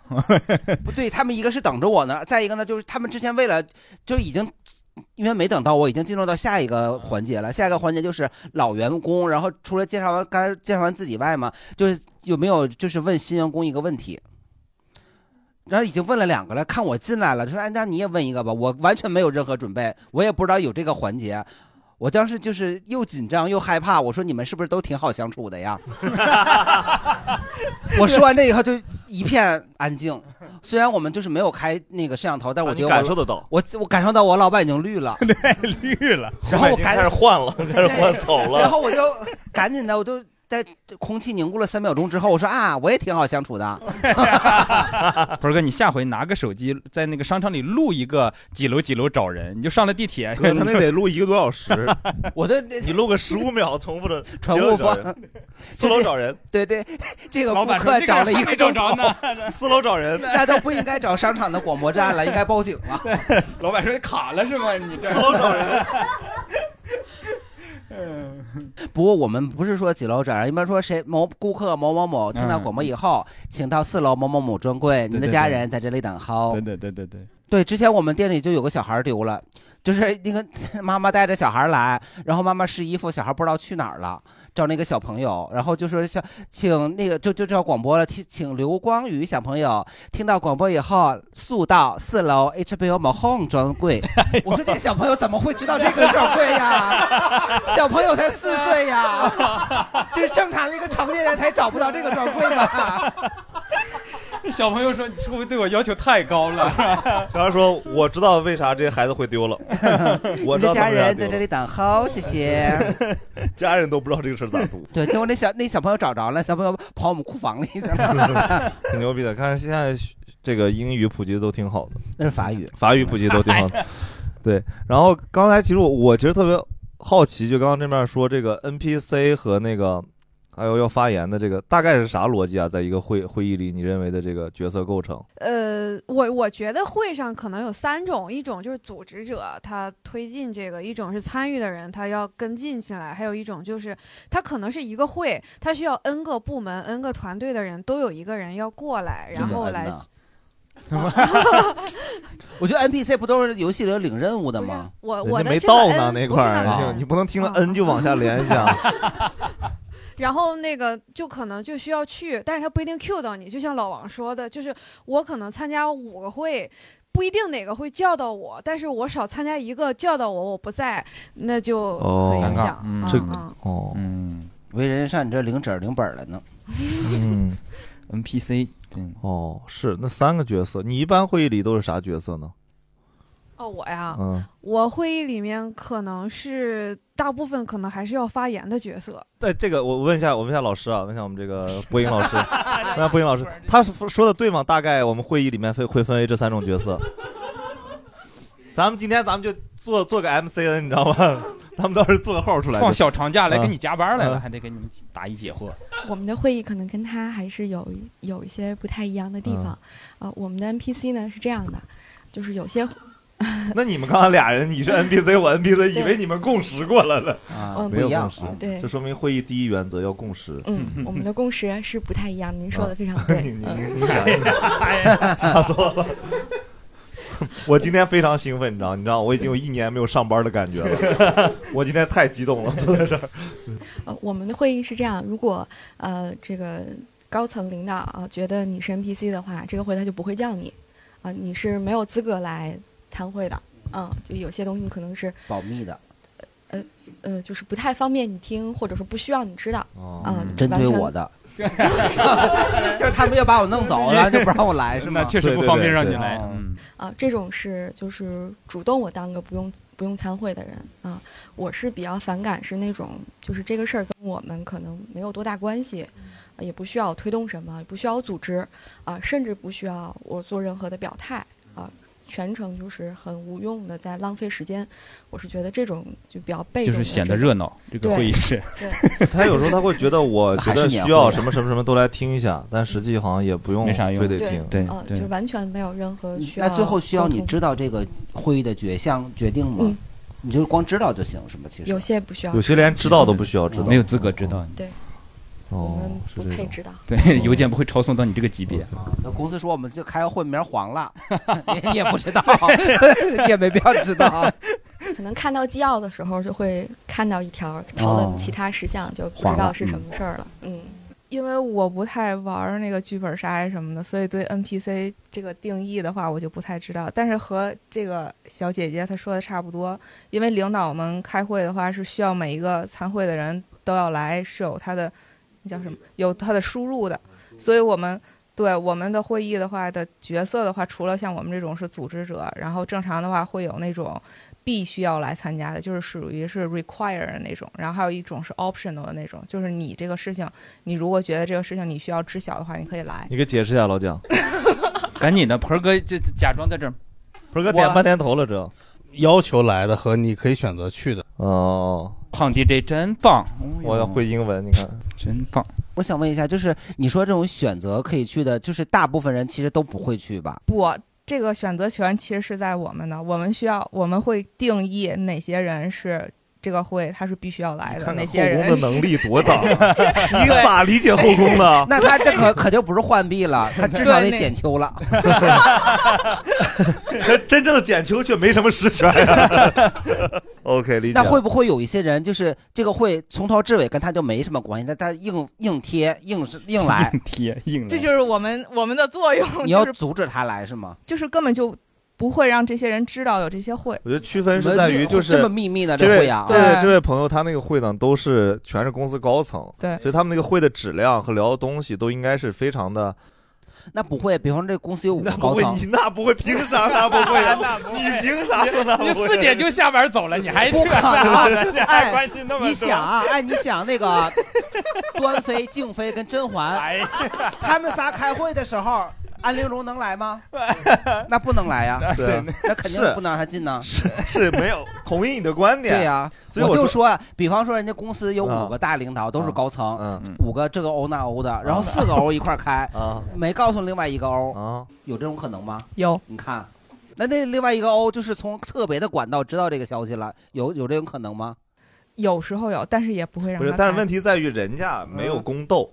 不对，他们一个是等着我呢，再一个呢就是他们之前为了就已经。因为没等到我，已经进入到下一个环节了。下一个环节就是老员工，然后除了介绍完刚才介绍完自己外嘛，就是有没有就是问新员工一个问题。然后已经问了两个了，看我进来了，他说：“哎，那你也问一个吧。”我完全没有任何准备，我也不知道有这个环节。我当时就是又紧张又害怕，我说：“你们是不是都挺好相处的呀？” 我说完这以后就一片安静。虽然我们就是没有开那个摄像头，但我觉得我、啊你感受得到我我感受到我老板已经绿了，对绿了，然后我赶紧开始换了，开始换走了。然后我就赶紧的，我就在空气凝固了三秒钟之后，我说啊，我也挺好相处的。鹏哥，你下回拿个手机在那个商场里录一个几楼几楼找人，你就上了地铁，哥他那得录一个多小时。我的你录个十五秒重复的传呼找人方，四楼找人，对对，这个顾老板说客找了一个钟没找着头呢，四楼找人，那都不应该找商场的广播站了，应该报警了。老板说你卡了是吗？你这四楼找人。不过我们不是说几楼转让，一般说谁某顾客某某某听到广播以后，请到四楼某某某专柜，您的家人在这里等候。对对对对对，对，之前我们店里就有个小孩丢了，就是那个 妈妈带着小孩来，然后妈妈试衣服，小孩不知道去哪儿了，找那个小朋友，然后就说小请那个就就叫广播了，听请刘光宇小朋友听到广播以后速到四楼 HBO m a h o m e 专柜。我说这个小朋友怎么会知道这个专柜呀？小朋友才四岁呀，这是正常的一个成年人才找不到这个专柜吧？小朋友说：“你是不是对我要求太高了？” 小孩说：“我知道为啥这些孩子会丢了，我知道他你的家们为啥人在这里等候，谢谢。家人都不知道这个事儿咋做。对，结果那小那小朋友找着了，小朋友跑我们库房里去了。挺牛逼的。看现在这个英语普及的都挺好的，那是法语，法语普及都挺好的。对，然后刚才其实我我其实特别好奇，就刚刚这面说这个 NPC 和那个还有要发言的这个大概是啥逻辑啊？在一个会会议里，你认为的这个角色构成？呃，我我觉得会上可能有三种，一种就是组织者他推进这个，一种是参与的人他要跟进起来，还有一种就是他可能是一个会，他需要 N 个部门、N 个团队的人都有一个人要过来，然后来。我觉得 NPC 不都是游戏里领任务的吗？我我的这个到呢那块儿，你不能听了 N 就往下联想。然后那个就可能就需要去，但是他不一定 Q 到你。就像老王说的，就是我可能参加五个会，不一定哪个会叫到我，但是我少参加一个叫到我，我不在，那就很影响。嗯这个嗯哦，嗯，为人上你这领纸儿领本儿了呢。嗯，NPC 嗯哦，是那三个角色，你一般会议里都是啥角色呢？哦，我呀，嗯，我会议里面可能是大部分可能还是要发言的角色。对这个，我问一下，我问一下老师啊，问一下我们这个 播音老师，问一下播音老师，他是说的对吗？大概我们会议里面会会分为这三种角色。咱们今天咱们就做做个 MCN，你知道吗？咱们倒是做个号出来，放小长假来啊给你加班来了，啊还得给你们答疑解惑。我们的会议可能跟他还是有有一些不太一样的地方。啊、我们的 NPC 呢是这样的，就是有些 那你们刚刚俩人，你是 NPC，我 NPC，以为你们共识过了呢啊没有共识啊，对这说明会议第一原则要共识。嗯，我们的共识是不太一样的。您说的非常啊对。你你嗯你讲一讲，吓死我了。我今天非常兴奋，你知道？你知道，我已经有一年没有上班的感觉了。我今天太激动了，坐在这儿。呃，我们的会议是这样，如果呃这个高层领导啊、觉得你是 NPC 的话，这个会他就不会叫你啊、你是没有资格来参会的。嗯，就有些东西可能是保密的，呃呃，就是不太方便你听，或者说不需要你知道。啊、针对我的 就是他们要把我弄走，了就不让我来，是吗？确实不方便让你来。啊，这种是就是主动我当个不用不用参会的人啊，我是比较反感是那种就是这个事儿跟我们可能没有多大关系，啊也不需要我推动什么，也不需要我组织啊，甚至不需要我做任何的表态啊，全程就是很无用的在浪费时间，我是觉得这种就比较被动就是显得热闹这个会议室对，他有时候他会觉得，我觉得需要什么什么什么都来听一下，但实际好像也不用没啥用对非得听。对啊，就完全没有任何需要。那最后需要你知道这个会议的决项决定吗？嗯你就光知道就行，是吗？其实有些不需要，有些连知道都不需要知道，没有资格知道。对，哦，不是这种。配知道。对，邮件不会抄送到你这个级别啊。那公司说我们就开个会，名儿黄了，你你也不知道，也没必要知道。可能看到纪要的时候，就会看到一条讨论哦其他事项，就不知道是什么事儿了。嗯，因为我不太玩那个剧本杀什么的，所以对 NPC 这个定义的话，我就不太知道。但是和这个小姐姐她说的差不多，因为领导们开会的话是需要每一个参会的人都要来，是有他的那叫什么，有他的输入的，所以我们。对我们的会议的话的角色的话，除了像我们这种是组织者，然后正常的话会有那种必须要来参加的，就是属于是 require 的那种，然后还有一种是 optional 的那种，就是你这个事情，你如果觉得这个事情你需要知晓的话，你可以来。你给解释一下，老蒋。赶紧的，盆儿哥就就假装在这儿。盆儿哥点半天头了，这要求来的和你可以选择去的。哦，胖 DJ 真棒，我要会英文，你看真棒。我想问一下，就是你说这种选择可以去的，就是大部分人其实都不会去吧？不，这个选择权其实是在我们的，我们需要，我们会定义哪些人是这个会他是必须要来的，看看哪些人后宫的能力多大 是 你咋理解后宫呢那他这可可就不是浣碧了，他至少得对那剪秋了。真正的剪秋却没什么实权呀。OK，理解。那会不会有一些人，就是这个会从头至尾跟他就没什么关系，但他硬硬贴硬是硬来，贴硬这就是我们我们的作用，你要就是阻止他来是吗？就是根本就不会让这些人知道有这些会。我觉得区分是在于就是这么秘密的这位这会啊这位对这位朋友他那个会呢都是全是公司高层，对所以他们那个会的质量和聊的东西都应该是非常的。那不会，比方说这公司有五个那不会，高层，你那不会，凭啥那不会 啊？你凭啥说那不会？你四点就下班走了，你还这不可那能的，你还哎关心那么多？你想啊，哎，你想那个 端妃、静妃跟甄嬛，哎他们仨开会的时候，安陵容能来吗？那不能来呀，对那肯定不能让他进呢。是是没有同意你的观点。对呀，所以我就说啊，比方说人家公司有啊五个大领导都是高层，嗯五个这个欧那欧的，然后四个欧一块儿开啊，没告诉另外一个欧啊，有这种可能吗？有，你看，那那另外一个欧就是从特别的管道知道这个消息了，有有这种可能吗？有时候有，但是也不会让不是，但是问题在于人家没有宫斗。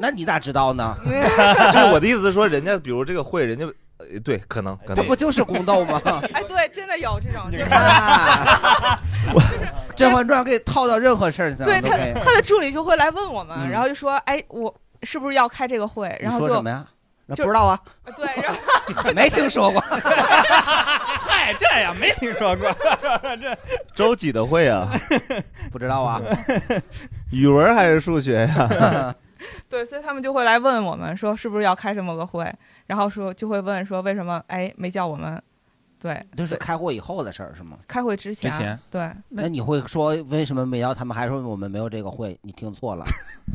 那你咋知道呢？就是我的意思是说，人家比如这个会，人家呃对，可能可能这不就是宫斗吗？哎，对，真的有这种，就是《甄嬛传》可以套到任何事儿上，对他可以。他的助理就会来问我们，嗯然后就说，哎，我是不是要开这个会？然后就你说什么呀？那就不知道啊，对，然后没听说过。嗨，这样没听说过，这周几的会啊？不知道啊。语文还是数学呀？对，所以他们就会来问我们说是不是要开这么个会，然后说就会问说为什么哎没叫我们，对，就是开会以后的事儿是吗？开会之前，之前对，那你会说为什么没要？他们还说我们没有这个会，你听错了。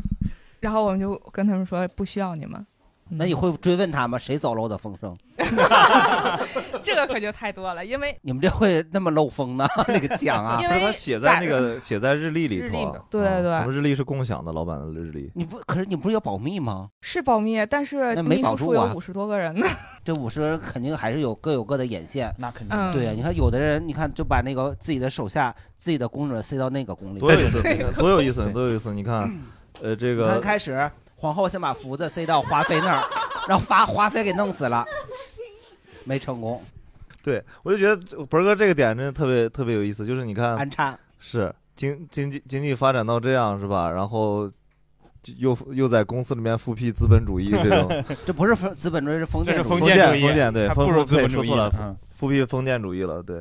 然后我们就跟他们说不需要你们，那你会追问他吗？谁走了我的风声？这个可就太多了，因为你们这会那么漏风呢？那个奖啊，因为他写在那个写在日历里日历头啊，对对对啊咱们日历是共享的，老板的日历。你不，可是你不是要保密吗？是保密，但是那没保住啊五十多个人呢。这五十个人肯定还是有各有各的眼线，那肯定嗯对呀，你看有的人，你看就把那个自己的手下、自己的宫女塞到那个宫里，多有意思，多有意思，多有意思！你看，呃，这你看个开始皇后先把福子塞到华妃那儿，让华华妃给弄死了，没成功。对我就觉得博哥这个点真的特别特别有意思，就是你看安插是经经济经济发展到这样是吧？然后就又又在公司里面复辟资本主义这种 这不是封资本主义，是封建主义封建封建对，封封如资本主义说错了复辟封建主义了对。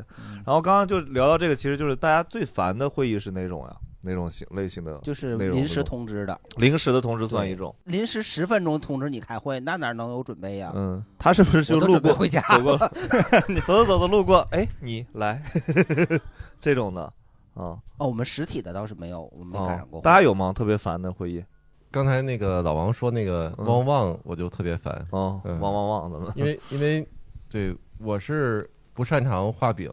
然后刚刚就聊到这个，其实就是大家最烦的会议是哪种呀？哪种型类型的？就是临时通知的，临时的通知算一种。临时十分钟通知你开会，那哪能有准备呀？嗯，他是不是就路过回家走过了？你走着走着路过，哎，你来 这种的啊？哦，我们实体的倒是没有，我们没赶上过。大家有吗？特别烦的会议？刚才那个老王说那个嗯汪汪，我就特别烦。哦，嗯汪汪汪怎么了因为因为对我是不擅长画饼，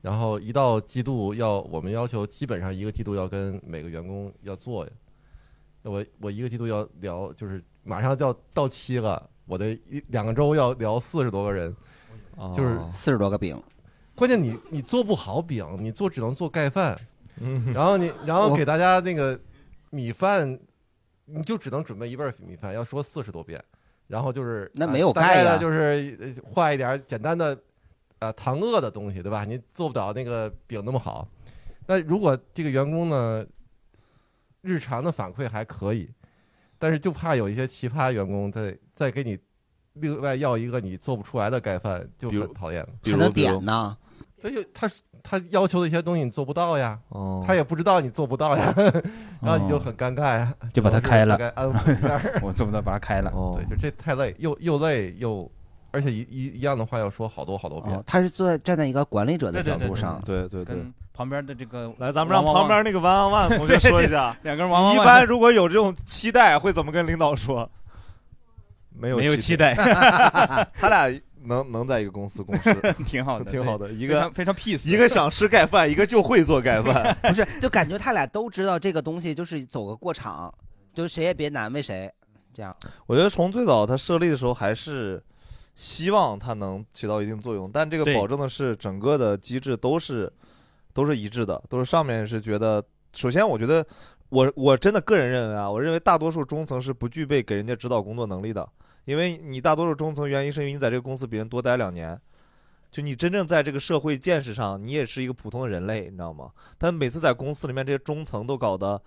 然后一到季度要我们要求基本上一个季度要跟每个员工要做呀。那我我一个季度要聊，就是马上就要到期了，我的一两个周要聊四十多个人，就是哦。四十多个饼。关键你你做不好饼，你做只能做盖饭，嗯。然后你然后给大家那个米饭，你就只能准备一份米饭，要说四十多遍，然后就是那没有盖呀。的就是呃画一点简单的呃糖饿的东西，对吧？你做不了那个饼那么好。那如果这个员工呢，日常的反馈还可以，但是就怕有一些奇葩员工再再给你另外要一个你做不出来的盖饭，就很讨厌了。还能点呢？他就他他要求的一些东西你做不到呀，哦他也不知道你做不到呀，然后你就很尴尬呀，就 把它开了我做不到把它开了。哦对，就这太累，又又累又，而且一一一样的话要说好多好多遍哦，。他是坐在站在一个管理者的角度上，对对对跟旁边的这个来，咱们让旁边那个王万万同学说一下，两根王汪你一般如果有这种期待，会怎么跟领导说？没有没有期待 他俩能能在一个公司共事，挺好的挺好的。一个非常非常 peace 一个想吃盖饭，一个就会做盖饭。不是，就感觉他俩都知道这个东西就是走个过场，就是谁也别难为谁，这样。我觉得从最早他设立的时候，还是希望它能起到一定作用，但这个对保证的是整个的机制都是都是一致的，都是上面是觉得，首先我觉得我我真的个人认为啊，我认为大多数中层是不具备给人家指导工作能力的，因为你大多数中层原因是因为你在这个公司比人多待两年。就你真正在这个社会见识上，你也是一个普通的人类，你知道吗？但每次在公司里面，这些中层都搞得，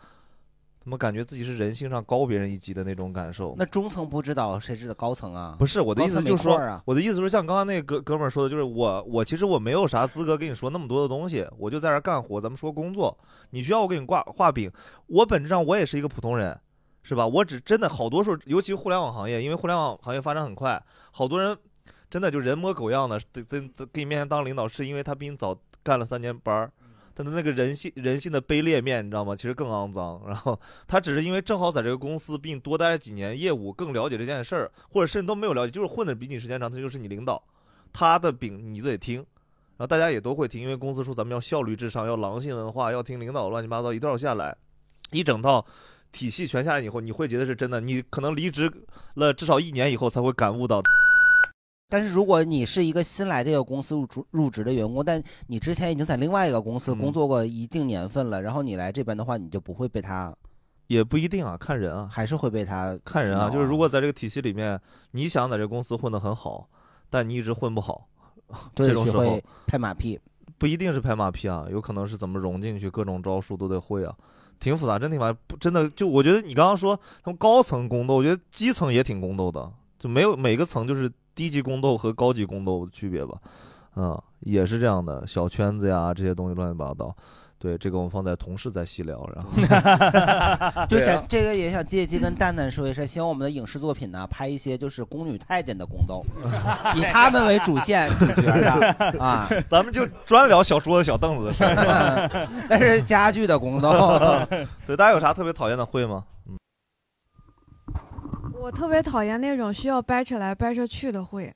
他们感觉自己是人性上高别人一级的那种感受。那中层不知道，谁知道高层啊？不是我的意思，就是说我的意思是像刚刚那个哥哥们儿说的，就是我我其实我没有啥资格跟你说那么多的东西，我就在这儿干活，咱们说工作。你需要我给你挂画饼，我本质上我也是一个普通人，是吧？我只真的好多时候，尤其互联网行业，因为互联网行业发展很快，好多人真的就人模狗样的，在在在给你面前当领导，是因为他比你早干了三年班儿。他的那个人性人性的卑劣面，你知道吗？其实更肮脏。然后他只是因为正好在这个公司比你多待了几年，业务更了解这件事儿，或者甚至都没有了解，就是混的比你时间长，他就是你领导，他的饼你都得听。然后大家也都会听，因为公司说咱们要效率至上，要狼性文化，要听领导乱七八糟一套下来，一整套体系全下来以后，你会觉得是真的。你可能离职了至少一年以后才会感悟到。但是如果你是一个新来这个公司入职入职的员工，但你之前已经在另外一个公司嗯工作过一定年份了，然后你来这边的话，你就不会被他，也不一定啊，看人啊，还是会被他看人啊。就是如果在这个体系里面，你想在这个公司混得很好，但你一直混不好，这种时候拍马屁。不一定是拍马屁啊，有可能是怎么融进去，各种招数都得会啊，挺复杂，真挺复杂。不真的就我觉得你刚刚说他们高层宫斗，我觉得基层也挺宫斗的，就没有每个层就是低级宫斗和高级宫斗的区别吧，嗯，也是这样的，小圈子呀这些东西乱七八糟。对，这个我们放在同事再细聊，然后 就想这个也想借机跟蛋蛋说一声，希望我们的影视作品呢拍一些就是宫女太监的宫斗，以他们为主线主角的啊，咱们就专聊小桌子小凳子的事儿，但是家具的宫斗。对，大家有啥特别讨厌的会吗？嗯，我特别讨厌那种需要掰扯来掰扯去的会，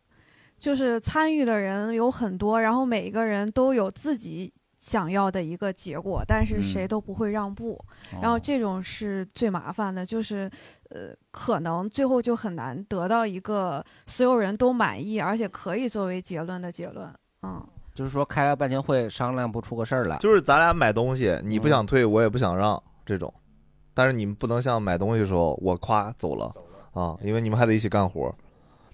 就是参与的人有很多，然后每一个人都有自己想要的一个结果，但是谁嗯。都不会让步，然后这种是最麻烦的，就是呃，可能最后就很难得到一个所有人都满意，而且可以作为结论的结论。嗯，就是说开了半天会商量不出个事儿来，就是咱俩买东西，你不想退，我也不想让这种，但是你们不能像买东西的时候，我夸走了啊，因为你们还得一起干活。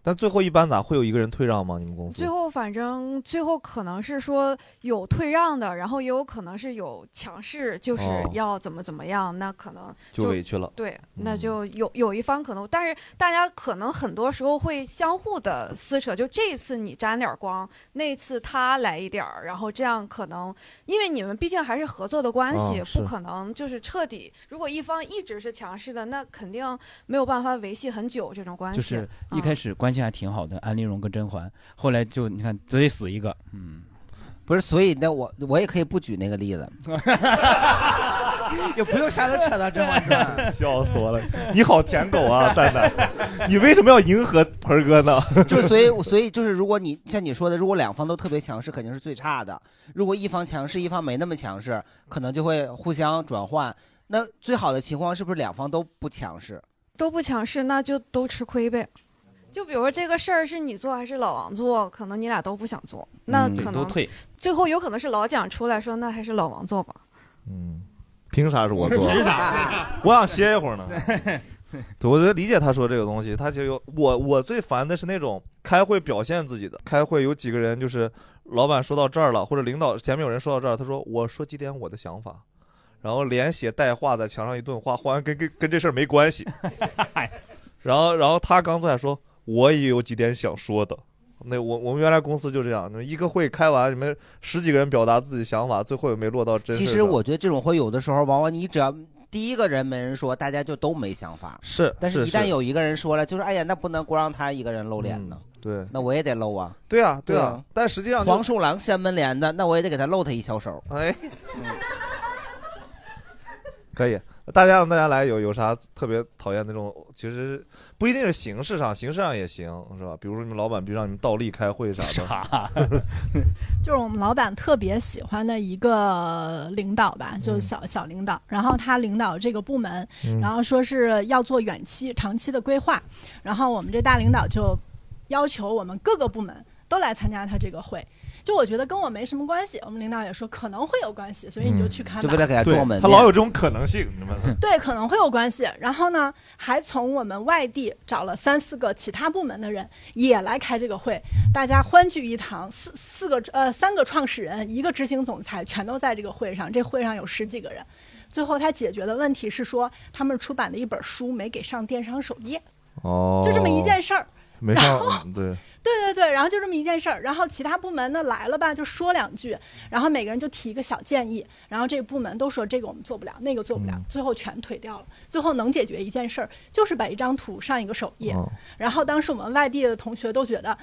但最后一般咋会有一个人退让吗？你们公司最后反正最后可能是说有退让的，然后也有可能是有强势，就是哦要怎么怎么样，那可能就委屈了嗯对，那就有有一方可能，但是大家可能很多时候会相互的撕扯，就这次你沾点光，那次他来一点儿，然后这样可能因为你们毕竟还是合作的关系，哦不可能就是彻底。如果一方一直是强势的，那肯定没有办法维系很久这种关系。就是一开始关系还挺好的，安陵容跟甄嬛，后来就你看得死一个，嗯，不是，所以那我我也可以不举那个例子，也不用啥都扯到甄嬛传。笑死我了！你好舔狗啊，蛋蛋，你为什么要迎合盆儿哥呢？就所以所以就是，如果你像你说的，如果两方都特别强势，肯定是最差的。如果一方强势，一方没那么强势，可能就会互相转换。那最好的情况是不是两方都不强势？都不强势，那就都吃亏呗。就比如说这个事儿是你做还是老王做，可能你俩都不想做，那嗯可能退最后有可能是老蒋出来说，那还是老王做吧。嗯凭啥是我做？凭啥 我想歇一会儿呢。对，我觉得理解他说这个东西，他就有我我最烦的是那种开会表现自己的。开会有几个人就是老板说到这儿了，或者领导前面有人说到这儿，他说我说几点我的想法，然后连写带画在墙上一顿画，画完跟跟跟这事儿没关系。然后然后他刚坐下说，我也有几点想说的。那我我们原来公司就这样，一个会开完，你们十几个人表达自己想法，最后也没落到真。其实我觉得这种会有的时候，往往你只要第一个人没人说，大家就都没想法。是，但是一旦有一个人说了，就是哎呀，那不能光让他一个人露脸呢。对，那我也得露啊。对啊，对对啊，但实际上就黄鼠狼掀门帘的，那我也得给他露他一小手。哎，可以，大家让大家来有有啥特别讨厌那种？其实不一定是形式上，形式上也行，是吧？比如说你们老板，比如让你们倒立开会啥的。就是我们老板特别喜欢的一个领导吧，就是小小领导。然后他领导这个部门，嗯然后说是要做远期、长期的规划。然后我们这大领导就要求我们各个部门都来参加他这个会。就我觉得跟我没什么关系，我们领导也说可能会有关系，所以你就去看吧。就为了给他装门面他老有这种可能性，你们 对，可能会有关系。然后呢，还从我们外地找了三四个其他部门的人也来开这个会，大家欢聚一堂，四四个呃三个创始人，一个执行总裁，全都在这个会上。这会上有十几个人。最后他解决的问题是说，他们出版的一本书没给上电商首页，哦，就这么一件事儿。没然后上，嗯 对，对对对，然后就这么一件事儿，然后其他部门呢来了吧，就说两句，然后每个人就提一个小建议，然后这个部门都说这个我们做不了，那个做不了，最后全推掉了。最后能解决一件事儿，就是把一张图上一个首页。然后当时我们外地的同学都觉得，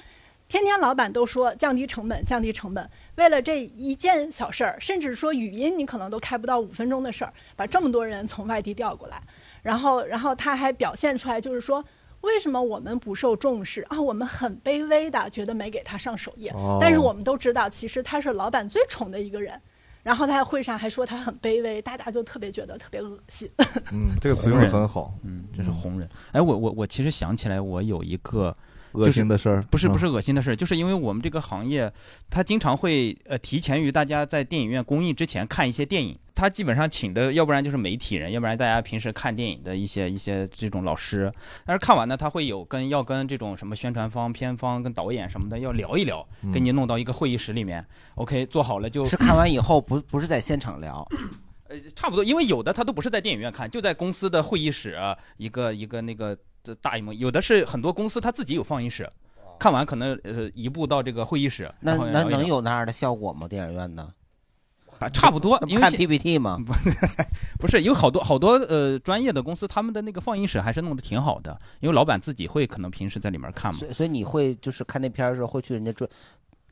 天天老板都说降低成本，降低成本，为了这一件小事儿，甚至说语音你可能都开不到五分钟的事儿，把这么多人从外地调过来，然后然后他还表现出来就是说。为什么我们不受重视啊？我们很卑微的，觉得没给他上首页。哦但是我们都知道，其实他是老板最宠的一个人。然后他在会上还说他很卑微，大家就特别觉得特别恶心。嗯，这个 词用的很好，嗯，这是红人。哎，我我我其实想起来，我有一个恶心的事儿嗯不是不是恶心的事儿，就是因为我们这个行业，它经常会呃提前于大家在电影院公映之前看一些电影。他基本上请的，要不然就是媒体人，要不然大家平时看电影的一些一些这种老师。但是看完呢，他会有跟要跟这种什么宣传方、片方、跟导演什么的要聊一聊，嗯给你弄到一个会议室里面。OK，做好了就是看完以后不不是在现场聊，呃，差不多，因为有的他都不是在电影院看，就在公司的会议室，一个一个那个这大荧幕。有的是很多公司他自己有放映室，看完可能呃移步到这个会议室。那那能有那样的效果吗？电影院呢？啊，差不多，因为看 PPT 吗？不是有好多好多呃专业的公司，他们的那个放映室还是弄得挺好的，因为老板自己会可能平时在里面看嘛。所以所以你会就是看那片儿的时候会去人家专，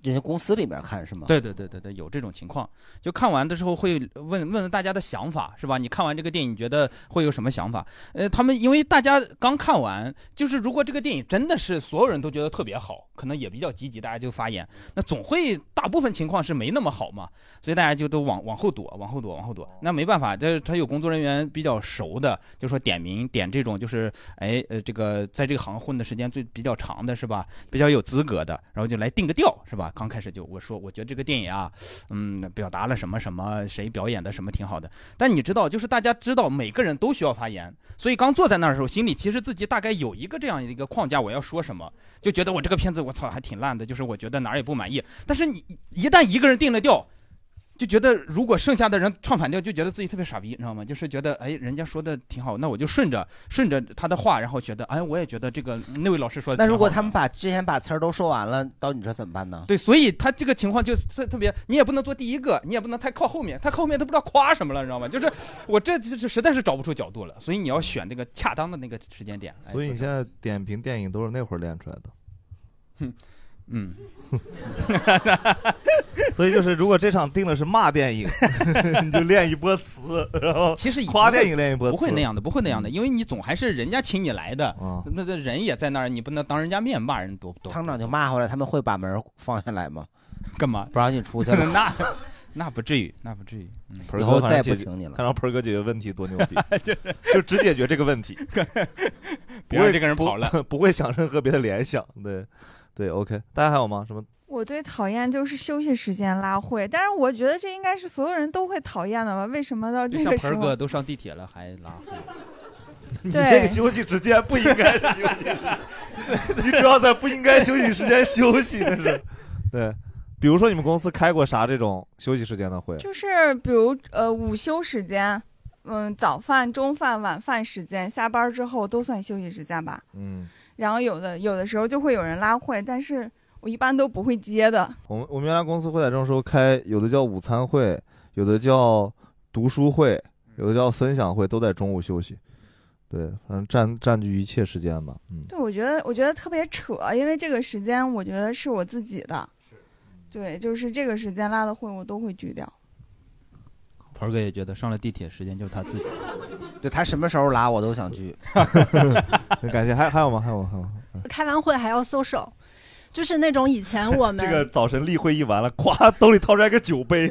人家公司里面看是吗？对对对对对，有这种情况。就看完的时候会问问问大家的想法，是吧？你看完这个电影，觉得会有什么想法？呃，他们因为大家刚看完，就是如果这个电影真的是所有人都觉得特别好，可能也比较积极，大家就发言。那总会大部分情况是没那么好嘛，所以大家就都往往后躲，往后躲，往后躲。那没办法，这他有工作人员比较熟的，就说点名点这种就是哎呃这个在这个行混的时间最比较长的是吧？比较有资格的，然后就来定个调是吧？刚开始就我说我觉得这个电影啊，嗯，表达了什么什么，谁表演的什么挺好的。但你知道，就是大家知道每个人都需要发言，所以刚坐在那儿的时候，心里其实自己大概有一个这样一个框架，我要说什么，就觉得我这个片子我操还挺烂的，就是我觉得哪儿也不满意。但是你一旦一个人定了调。就觉得如果剩下的人唱反调，就觉得自己特别傻逼，你知道吗？就是觉得哎，人家说的挺好，那我就顺着顺着他的话，然后觉得哎，我也觉得这个那位老师说的。那如果他们把之前把词儿都说完了，到你这怎么办呢？对，所以他这个情况就特特别，你也不能做第一个，你也不能太靠后面，他靠后面都不知道夸什么了，你知道吗？就是我这这实在是找不出角度了，所以你要选那个恰当的那个时间点。哎所以你现在点评电影都是那会儿练出来的。哼，嗯，所以就是，如果这场定的是骂电影，你就练一波词，然后其实夸电影练一波词，不会那样的，不会那样的，因为你总还是人家请你来的，那那人也在那儿，你不能当人家面骂人多多。厂长就骂回来，他们会把门放下来吗？干嘛不让你出去了？那那不至于，那不至于。嗯以后再不请你了看让盆哥解决问题多牛逼，就是就只解决这个问题，不会这个人跑了，不会想任何别的联想。对，对，OK，大家还有吗？什么？我最讨厌就是休息时间拉会，但是我觉得这应该是所有人都会讨厌的吧？为什么到这个时候盆儿哥？都上地铁了还拉会，你对那个休息时间不应该是休息，你主要在不应该休息时间休息，那是对。比如说你们公司开过啥这种休息时间的会？就是比如呃午休时间，嗯早饭、中饭、晚饭时间，下班之后都算休息时间吧。嗯，然后有的有的时候就会有人拉会，但是我一般都不会接的。我们我们原来公司会在这种时候开，有的叫午餐会，有的叫读书会，有的叫分享会，都在中午休息。对，反正占占据一切时间吧。嗯，对，我觉得我觉得特别扯，因为这个时间我觉得是我自己的。对，就是这个时间拉的会我都会拒掉。鹏哥也觉得上了地铁时间就是他自己。对他什么时候拉我都想去。感谢，还还有吗？还有吗？还有吗？开完会还要 social，就是那种以前我们 这个早晨例会议完了，咵，兜里掏出来个酒杯，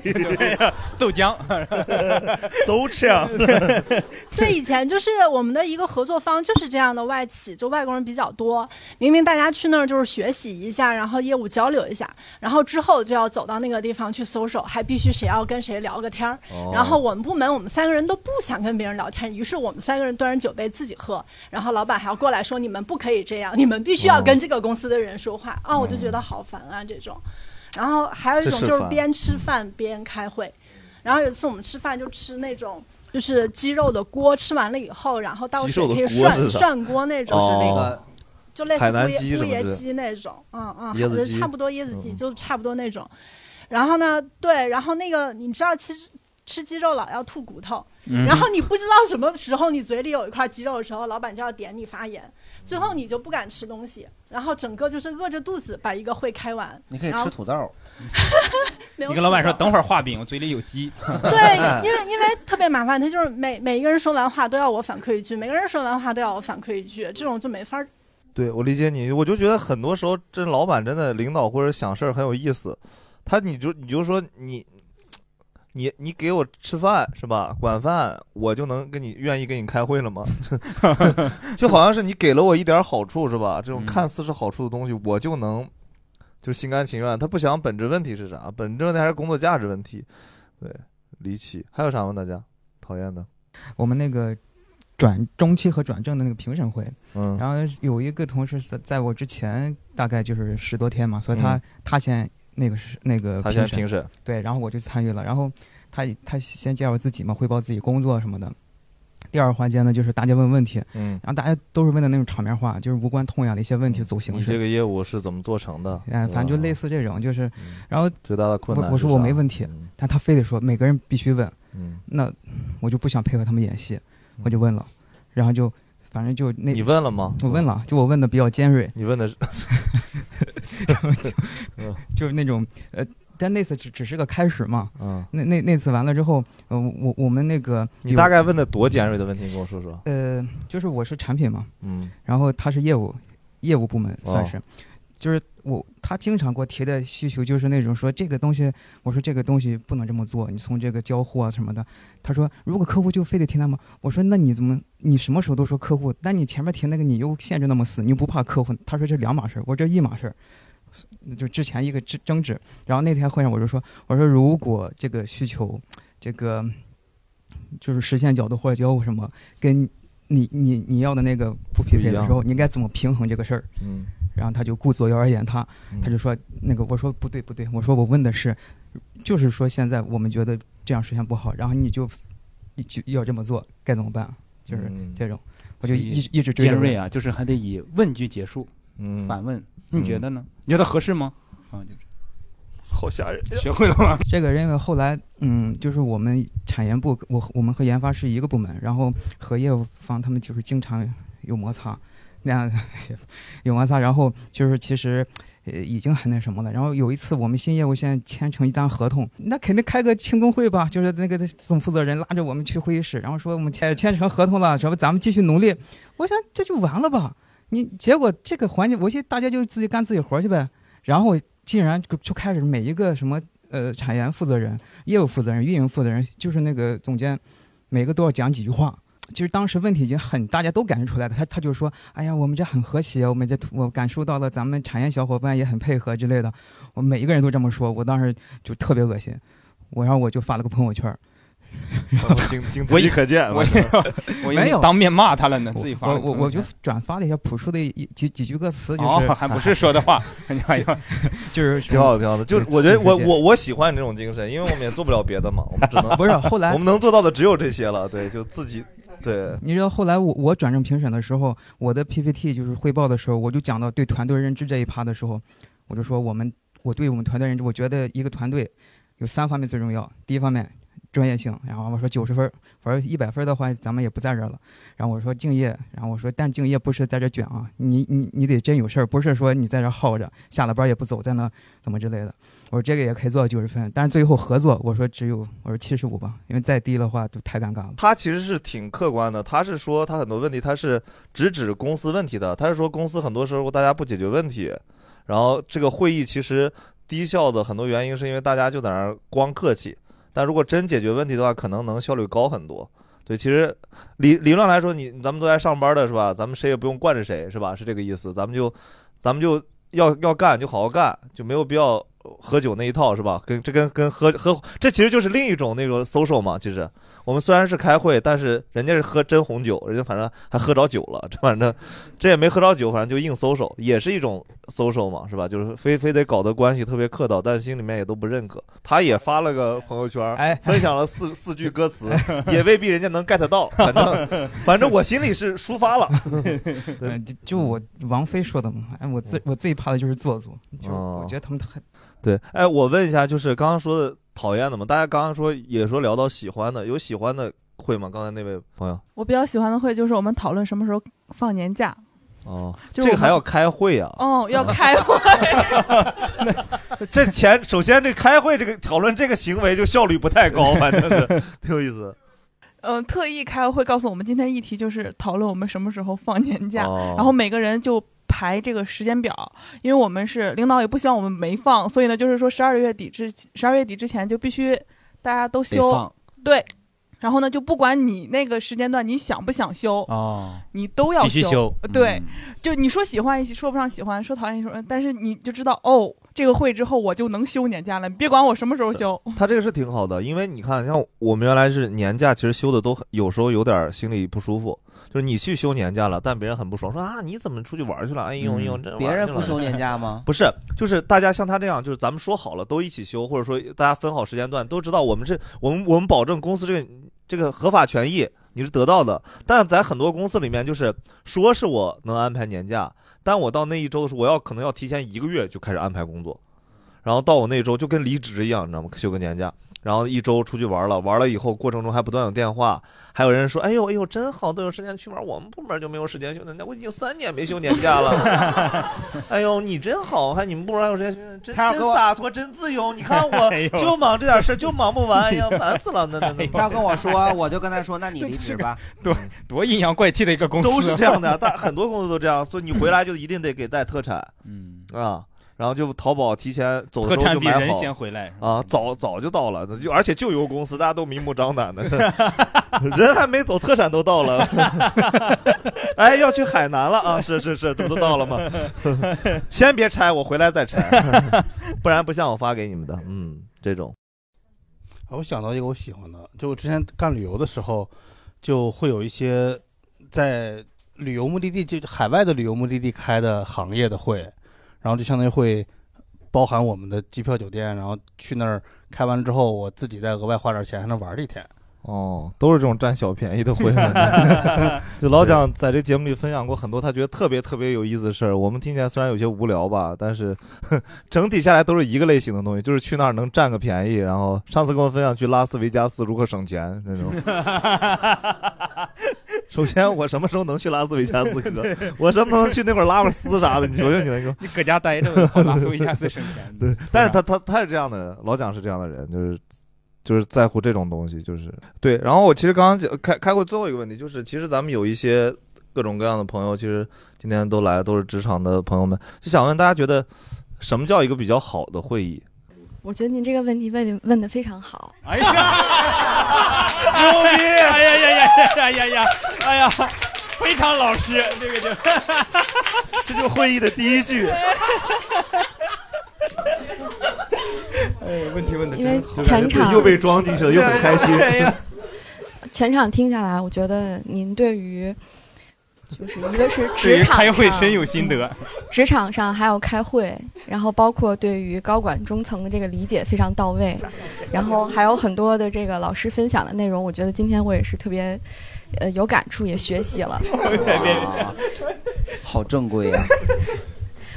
豆浆，都这样。这以前就是我们的一个合作方，就是这样的外企，就外国人比较多。明明大家去那儿就是学习一下，然后业务交流一下，然后之后就要走到那个地方去搜手，还必须谁要跟谁聊个天儿。哦然后我们部门我们三个人都不想跟别人聊天，于是我们三个人端着酒杯自己喝，然后老板还要过来说你们不可以这样，你们必须要跟这个公司的人说话啊，我就觉得好烦啊这种。然后还有一种就是边吃饭边开会，然后有一次我们吃饭就吃那种。就是鸡肉的锅，吃完了以后，然后倒水可以锅涮涮锅那种，就是那个就类似海南乌椰乌椰鸡那种，嗯嗯，椰子鸡差不多椰子鸡，就差不多那种。然后呢，对，然后那个你知道吃吃鸡肉老要吐骨头，嗯然后你不知道什么时候你嘴里有一块鸡肉的时候，老板就要点你发言，最后你就不敢吃东西，然后整个就是饿着肚子把一个会开完。你可以吃土豆。你跟老板说等会儿画饼，我嘴里有鸡。对，因为因为特别麻烦，他就是每每一个人说完话都要我反馈一句，每个人说完话都要我反馈一句，这种就没法儿对，我理解你，我就觉得很多时候这老板真的领导或者想事儿很有意思，他你就你就说你。你你给我吃饭是吧？管饭我就能跟你愿意跟你开会了吗？就好像是你给了我一点好处是吧？这种看似是好处的东西，我就能就心甘情愿。他不想本质问题是啥？本质问题还是工作价值问题。对，离奇。还有啥吗？大家讨厌的？我们那个转中期和转正的那个评审会，嗯然后有一个同事在在我之前大概就是十多天嘛，所以他、嗯他先那个是那个他先评审对，然后我就参与了，然后他他先介绍自己嘛，汇报自己工作什么的。第二个环节呢，就是大家问问题，嗯然后大家都是问的那种场面话，就是无关痛痒的一些问题，走形式。你这个业务是怎么做成的？哎，反正就类似这种，就是，然后最大的困难我我说我没问题，但他非得说每个人必须问，嗯那我就不想配合他们演戏，我就问了，然后就反反正就那你问了吗我问了，就我问的比较尖锐。你问的是，就 就是那种呃，但那次只只是个开始嘛。嗯，那那那次完了之后，呃，我我们那个你大概问的多尖锐的问题，你跟我说说。呃，就是我是产品嘛，嗯，然后他是业务业务部门算是，哦就是我他经常给我提的需求就是那种说这个东西，我说这个东西不能这么做，你从这个交互啊什么的，他说如果客户就非得听他们？我说那你怎么你什么时候都说客户，但你前面提那个你又限制那么死，你又不怕客户？他说这两码事儿，我说这一码事儿。就之前一个争争执，然后那天会上我就说，我说如果这个需求，这个就是实现角度或者交互什么，跟你你你要的那个不匹配的时候，你应该怎么平衡这个事儿？嗯，然后他就顾左右而言他，他就说那个我说不对不对，我说我问的是，就是说现在我们觉得这样实现不好，然后你就你就要这么做，该怎么办？就是这种，我就一直一直追着问尖锐啊，就是还得以问句结束，嗯反问，你觉得呢？你觉得合适吗？啊，就是好吓人，学会了吗？这个因为后来，嗯，就是我们产研部，我我们和研发是一个部门，然后和业务方他们就是经常有摩擦，那样 有摩擦，然后就是其实呃已经很那什么了。然后有一次我们新业务线签成一单合同，那肯定开个庆功会吧，就是那个总负责人拉着我们去会议室，然后说我们签签成合同了，说咱们继续努力。我想这就完了吧？你结果这个环节，我寻思大家就自己干自己活去呗。然后竟然就就开始每一个什么呃产研负责人、业务负责人、运营负责人，就是那个总监，每个都要讲几句话。其实当时问题已经很，大家都感觉出来的。他他就说：“哎呀，我们这很和谐，我们这我感受到了咱们产业小伙伴也很配合之类的。”我每一个人都这么说，我当时就特别恶心。我然后我就发了个朋友圈儿，经经自己可见，我我没有当面骂他了呢，自己发了我我我就转发了一下朴树的一几几句歌词，就是、哦还不是说的话，哎呀，就是挺好，挺好的。就是我觉得我我我喜欢你这种精神，因为我们也做不了别的嘛，我们只能 不是后来我们能做到的只有这些了。对，就自己对。你知道后来我我转正评审的时候，我的 PPT 就是汇报的时候，我就讲到对团队认知这一趴的时候，我就说我们我对我们团队认知，我觉得一个团队有三方面最重要。第一方面专业性，然后我说九十分，我说一百分的话咱们也不在这儿了。然后我说敬业，然后我说但敬业不是在这卷啊，你你你得真有事儿，不是说你在这耗着，下了班也不走，在那怎么之类的。我说这个也可以做到九十分，但是最后合作，我说只有我说七十五吧，因为再低的话就太尴尬了。他其实是挺客观的，他是说他很多问题他是直指公司问题的，他是说公司很多时候大家不解决问题，然后这个会议其实低效的很多原因是因为大家就在那儿光客气，但如果真解决问题的话，可能能效率高很多。对，其实理理论来说，你咱们都在上班的是吧？咱们谁也不用惯着谁是吧？是这个意思。咱们就咱们就要要干就好好干，就没有必要喝酒那一套是吧？跟这跟跟喝喝，这其实就是另一种那种 social 嘛。其实我们虽然是开会，但是人家是喝真红酒，人家反正还喝着酒了，这 反正这也没喝着酒，反正就硬 social，也是一种 social 嘛，是吧？就是非非得搞得关系特别客套，但心里面也都不认可。他也发了个朋友圈，哎，分享了四 四句歌词，也未必人家能 get 到，反正 反正我心里是抒发了。对，就就我王菲说的嘛，哎，我最我最怕的就是做作，就我觉得他们太对，哎，我问一下，就是刚刚说的讨厌的嘛，大家刚刚说也说聊到喜欢的，有喜欢的会吗？刚才那位朋友，我比较喜欢的会就是我们讨论什么时候放年假。哦，这个还要开会啊？哦，要开会。这前首先这开会这个讨论这个行为就效率不太高，反正是挺有意思。嗯，特意开会告诉我们，今天议题就是讨论我们什么时候放年假，哦然后每个人就排这个时间表，因为我们是领导也不希望我们没放，所以呢，就是说十二月底之十二月底之前就必须大家都休，对。然后呢，就不管你那个时间段你想不想休，哦，你都要必须休呃对，嗯就你说喜欢说不上喜欢，说讨厌说，但是你就知道哦，这个会之后我就能休年假了，你别管我什么时候休。他这个是挺好的，因为你看，像我们原来是年假，其实休的都很有时候有点心里不舒服，就是你去休年假了，但别人很不爽，说啊你怎么出去玩去了？哎呦哎呦，这别人不休年假吗？不是，就是大家像他这样，就是咱们说好了都一起休，或者说大家分好时间段，都知道我们是我们我们保证公司这个这个合法权益你是得到的。但在很多公司里面，就是说是我能安排年假，但我到那一周的时候，我要可能要提前一个月就开始安排工作。然后到我那周就跟离职一样，你知道吗？休个年假，然后一周出去玩了，玩了以后过程中还不断有电话，还有人说：“哎呦哎呦，真好，都有时间去玩，我们部门就没有时间休年假，我已经三年没休年假了。哎呦，你真好，还你们部门还有时间休年假，真真洒脱，真自由。你看我 就忙这点事儿，就忙不完，哎呀，烦死了。那那那，他跟我说，我就跟他说，那你离职吧。对多阴阳怪气的一个公司，都是这样的，大很多公司都这样，所以你回来就一定得给带特产，嗯啊，然后就淘宝提前走的特时候产比人就买好先回来啊，早早就到了，就而且就有公司，大家都明目张胆的，人还没走，特产都到了，哎，要去海南了啊，是是是，这不都到了吗？先别拆，我回来再拆，不然不像我发给你们的，嗯，这种。我想到一个我喜欢的，就我之前干旅游的时候，就会有一些在旅游目的地，就海外的旅游目的地开的行业的会，然后就相当于会包含我们的机票、酒店，然后去那儿开完之后，我自己再额外花点钱，还能玩儿一天。哦，都是这种占小便宜的会。就老蒋在这节目里分享过很多他觉得特别特别有意思的事儿，我们听起来虽然有些无聊吧，但是 整体下来都是一个类型的东西，就是去那儿能占个便宜。然后上次跟我分享去拉斯维加斯如何省钱那种。首先，我什么时候能去拉斯维加斯？哥，我什么时候能去那会儿拉个丝啥的？你求求你了，哥 你搁家待着拉斯维加斯省钱。对，但是他他他是这样的人，老蒋是这样的人，就是就是在乎这种东西，就是对。然后我其实刚刚讲开开过最后一个问题，就是其实咱们有一些各种各样的朋友，其实今天都来都是职场的朋友们，就想问大家觉得什么叫一个比较好的会议？我觉得您这个问题问的问的非常好。哎呀，牛逼！哎呀呀呀呀呀呀！哎呀，非常老实，这个就这就会议的第一句。哎，问题问的因为全场又被装进去了，又很开心。全场听下来，我觉得您对于就是一个是 职场开会深有心得。职场上还有开会，然后包括对于高管中层的这个理解非常到位，然后还有很多的这个老师分享的内容，我觉得今天我也是特别呃有感触，也学习了。好正规啊！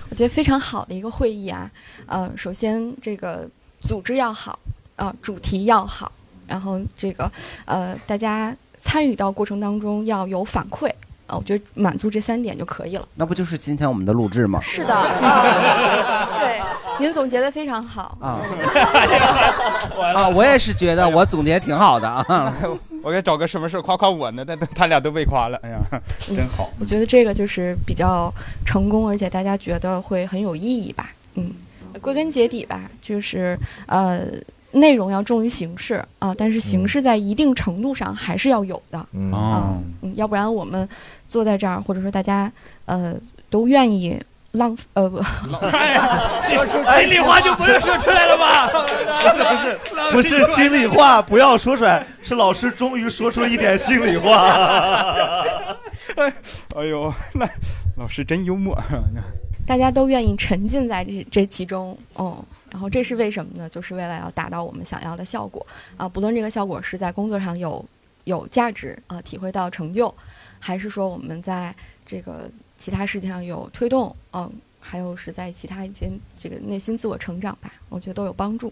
我觉得非常好的一个会议啊，呃，首先这个组织要好，啊、主题要好，然后这个呃，大家参与到过程当中要有反馈啊、我觉得满足这三点就可以了。那不就是今天我们的录制吗？是的，啊 对，您总结的非常好。啊啊！我也是觉得我总结挺好的啊。我该找个什么事儿夸夸我呢？但但他俩都被夸了，哎呀，真好。我觉得这个就是比较成功，而且大家觉得会很有意义吧。嗯，归根结底吧，就是呃，内容要重于形式啊、但是形式在一定程度上还是要有的。嗯啊嗯，要不然我们坐在这儿，或者说大家呃都愿意浪呃不，心里话就不用说出来了吧？不是不是不是心里话，不要说出来。是老师终于说出一点心里话。哎呦，那老师真幽默。大家都愿意沉浸在这这其中，哦，然后这是为什么呢？就是为了要达到我们想要的效果啊！不论这个效果是在工作上有有价值啊，体会到成就，还是说我们在这个其他事情上有推动，嗯，还有是在其他一些这个内心自我成长吧，我觉得都有帮助。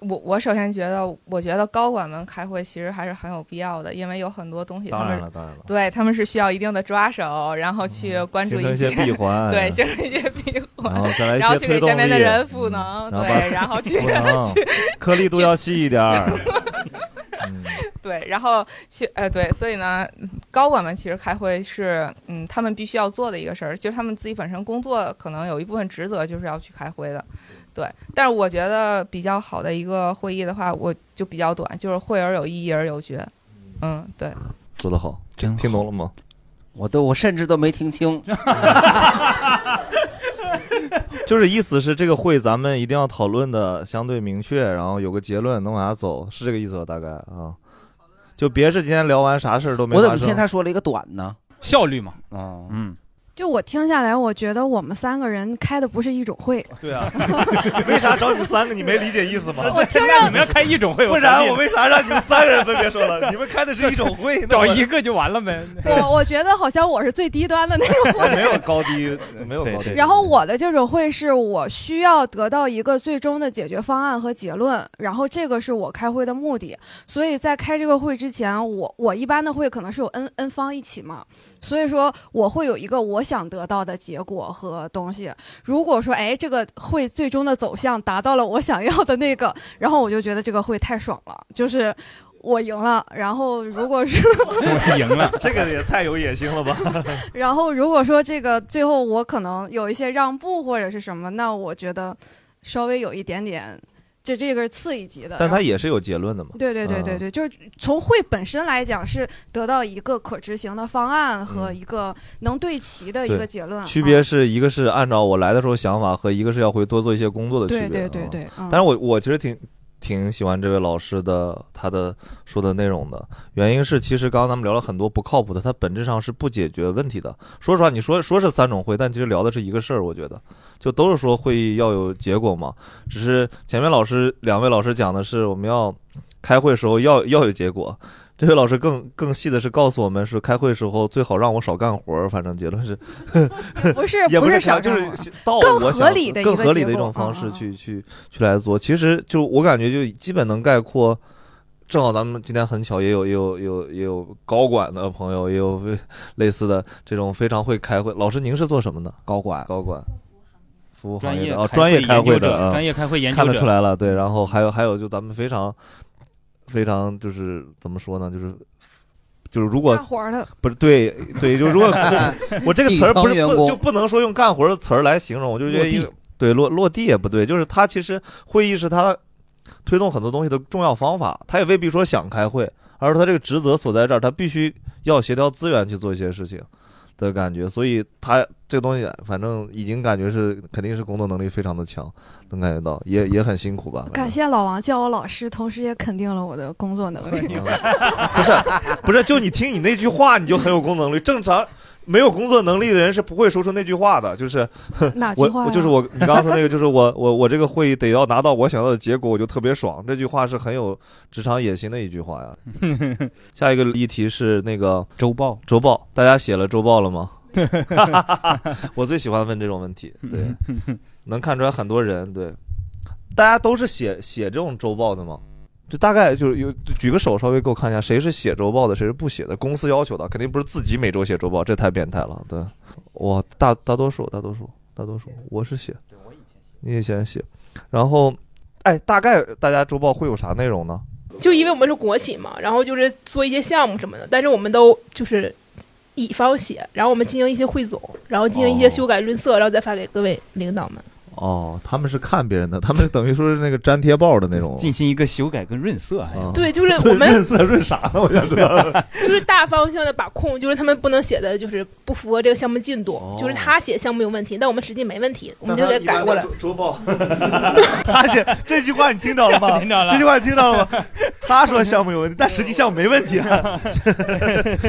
我我首先觉得，我觉得高管们开会其实还是很有必要的，因为有很多东西他当们然了当然了对他们是需要一定的抓手，然后去关注一些闭环 对，形成一些闭环，然后再来一然后去下面的人赋能，嗯对，然后去 去颗粒度要细一点儿。对，然后去呃对，所以呢，高管们其实开会是嗯他们必须要做的一个事儿，就是他们自己本身工作可能有一部分职责就是要去开会的，对。但是我觉得比较好的一个会议的话，我就比较短，就是会而有意，义而有决。嗯，对。说得好，听听懂了吗？我都我甚至都没听清。就是意思是这个会咱们一定要讨论的相对明确，然后有个结论能往下走，是这个意思吧？大概啊，就别是今天聊完啥事儿都没。我怎么听他说了一个短呢？效率嘛，啊，嗯，就我听下来，我觉得我们三个人开的不是一种会。对啊，为啥找你们三个？你没理解意思吗？我听着你们要开一种会，不然我为啥让你们三个人分别说了？你们开的是一种会，找一个就完了呗。我我觉得好像我是最低端的那种会。没有高低，没有高低。然后我的这种会是我需要得到一个最终的解决方案和结论，然后这个是我开会的目的。所以在开这个会之前，我我一般的会可能是有 n n 方一起嘛，所以说我会有一个我想得到的结果和东西。如果说哎这个会最终的走向达到了我想要的那个，然后我就觉得这个会太爽了，就是。我赢了，然后如果是 我赢了，这个也太有野心了吧？然后如果说这个最后我可能有一些让步或者是什么，那我觉得稍微有一点点，就这个是次一级的。但它也是有结论的嘛？对对对对嗯对，就是从会本身来讲是得到一个可执行的方案和一个能对齐的一个结论。区啊别是一个是按照我来的时候想法，和一个是要回多做一些工作的区别。对对对啊对嗯但是我我其实挺挺喜欢这位老师的他的说的内容的，原因是其实刚刚咱们聊了很多不靠谱的，它本质上是不解决问题的。说实话，你说说是三种会，但其实聊的是一个事儿，我觉得就都是说会议要有结果嘛，只是前面老师两位老师讲的是我们要开会时候要要有结果。这位老师更更细的是告诉我们，是开会时候最好让我少干活儿。反正结论是，不是也不是少开就是到更我想合理的一更合理的一种方嗯式去去去来做。其实就我感觉就基本能概括。正好咱们今天很巧，也有也有也有也有高管的朋友，也有非 类似的这种非常会开会。老师，您是做什么的？高管，高管，服务行专业业的哦，开专业开会的啊，专业开会研究看得出来了。对，然后还有还有，就咱们非常非常就是怎么说呢？就是就是如果干活的不是对对，就如果 我这个词儿不是不就不能说用干活的词儿来形容，我就觉得一个落对落落地也不对，就是他其实会议是他推动很多东西的重要方法，他也未必说想开会，而是他这个职责所在这儿，他必须要协调资源去做一些事情的感觉，所以他这个东西反正已经感觉是肯定是工作能力非常的强，能感觉到，也也很辛苦吧。感谢老王叫我老师，同时也肯定了我的工作能力。不是不是，就你听你那句话，你就很有工作能力。正常没有工作能力的人是不会说出那句话的。就是我哪句话呀我就是我，你刚刚说那个，就是我我我这个会议得要拿到我想要的结果，我就特别爽。这句话是很有职场野心的一句话呀。下一个议题是那个周报，周报，大家写了周报了吗？我最喜欢问这种问题，对，能看出来很多人对，大家都是写写这种周报的吗？就大概就是有举个手，稍微给我看一下，谁是写周报的，谁是不写的？公司要求的，肯定不是自己每周写周报，这太变态了。对，我大大多数，大多数，大多数，我是写，你以前写，然后，哎，大概大家周报会有啥内容呢？就因为我们是国企嘛，然后就是做一些项目什么的，但是我们都就是乙方写，然后我们进行一些汇总，然后进行一些修改润色，然后再发给各位领导们。哦，他们是看别人的，他们是等于说是那个粘贴报的那种，进行一个修改跟润色，对就是我们 润色润啥呢？我想知道。就是大方向的把控，就是他们不能写的就是不符合这个项目进度，就是他写项目有问题，但我们实际没问题，我们就得改过来。周报，他写这句话你听着了吗？听着了这句话你听着了吗？他说项目有问题，但实际项目没问题啊。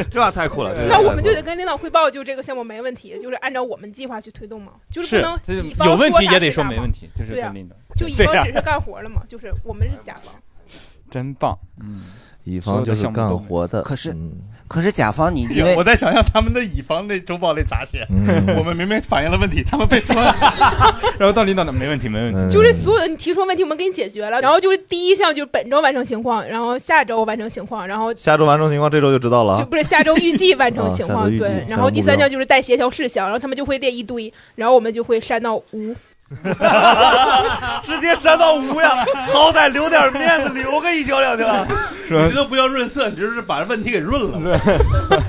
这话太酷了。这那我们就太酷了得跟领导汇报，就这个项目没问题，就是按照我们计划去推动嘛，就是是不能这乙方有问题也得啥是啥嘛说没问题，就是对啊跟领导。就 乙方只是干活了嘛，就是我们是甲方。真棒，嗯，乙方就是干活的，可是嗯可是甲方你因为我在想象他们的乙方那周报得咋写？嗯我们明明反映了问题，他们被说了，然后到领导那没问题，没问题，就是所有的你提出问题，我们给你解决了。然后就是第一项就是本周完成情况，然后下周完成情况，然后下周完成情况，这周就知道了啊。就不是下周预计完成情况，啊下周预计对。然后第三项就是带协调事项，然后他们就会列一堆，然后我们就会删到无。直接删到无呀，好歹留点面子，留个一条两条。是这都不叫润色，你这是把问题给润了。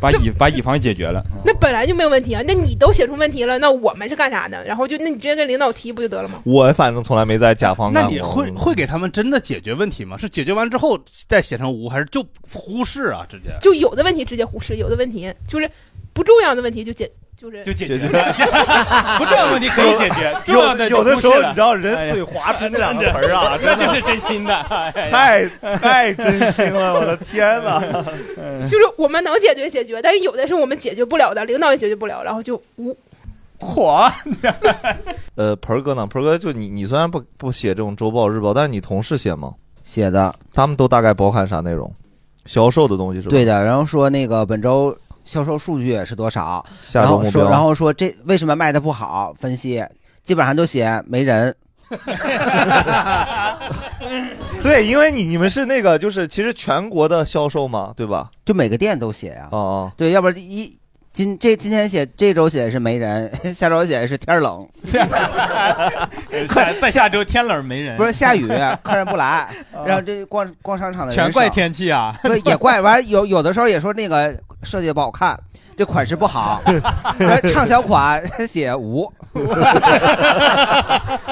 把乙把乙方解决了。那本来就没有问题啊，那你都写出问题了，那我们是干啥的？然后就那你直接跟领导提不就得了吗？我反正从来没在甲方那干过。你会会给他们真的解决问题吗？是解决完之后再写成无，还是就忽视啊？直接就有的问题直接忽视，有的问题就是不重要的问题就解就是就解决 不重要的问题可以解决，重要的有的时候你知道人嘴滑出那两个 词儿啊，这就是真心的，太太真心了，我的天哪！就是我们能解决解决，但是有的是我们解决不了的，领导也解决不了，然后就无火。呃，盆儿哥呢？盆儿哥就你，你虽然不不写这种周报日报，但是你同事写吗？写的，他们都大概包含啥内容？销售的东西是吧？对的，然后说那个本周销售数据是多少，然后说然后说这为什么卖的不好，分析基本上都写没人。对，因为你你们是那个就是其实全国的销售嘛，对吧？就每个店都写呀、哦哦，对，要不然一今这今天写这周写的是没人，下周写的是天冷，下在下周天冷没人，不是下雨，客人不来，然后这逛逛商场的人全怪天气啊！不是也怪，完有有的时候也说那个设计的不好看，这款式不好，完畅销款写无，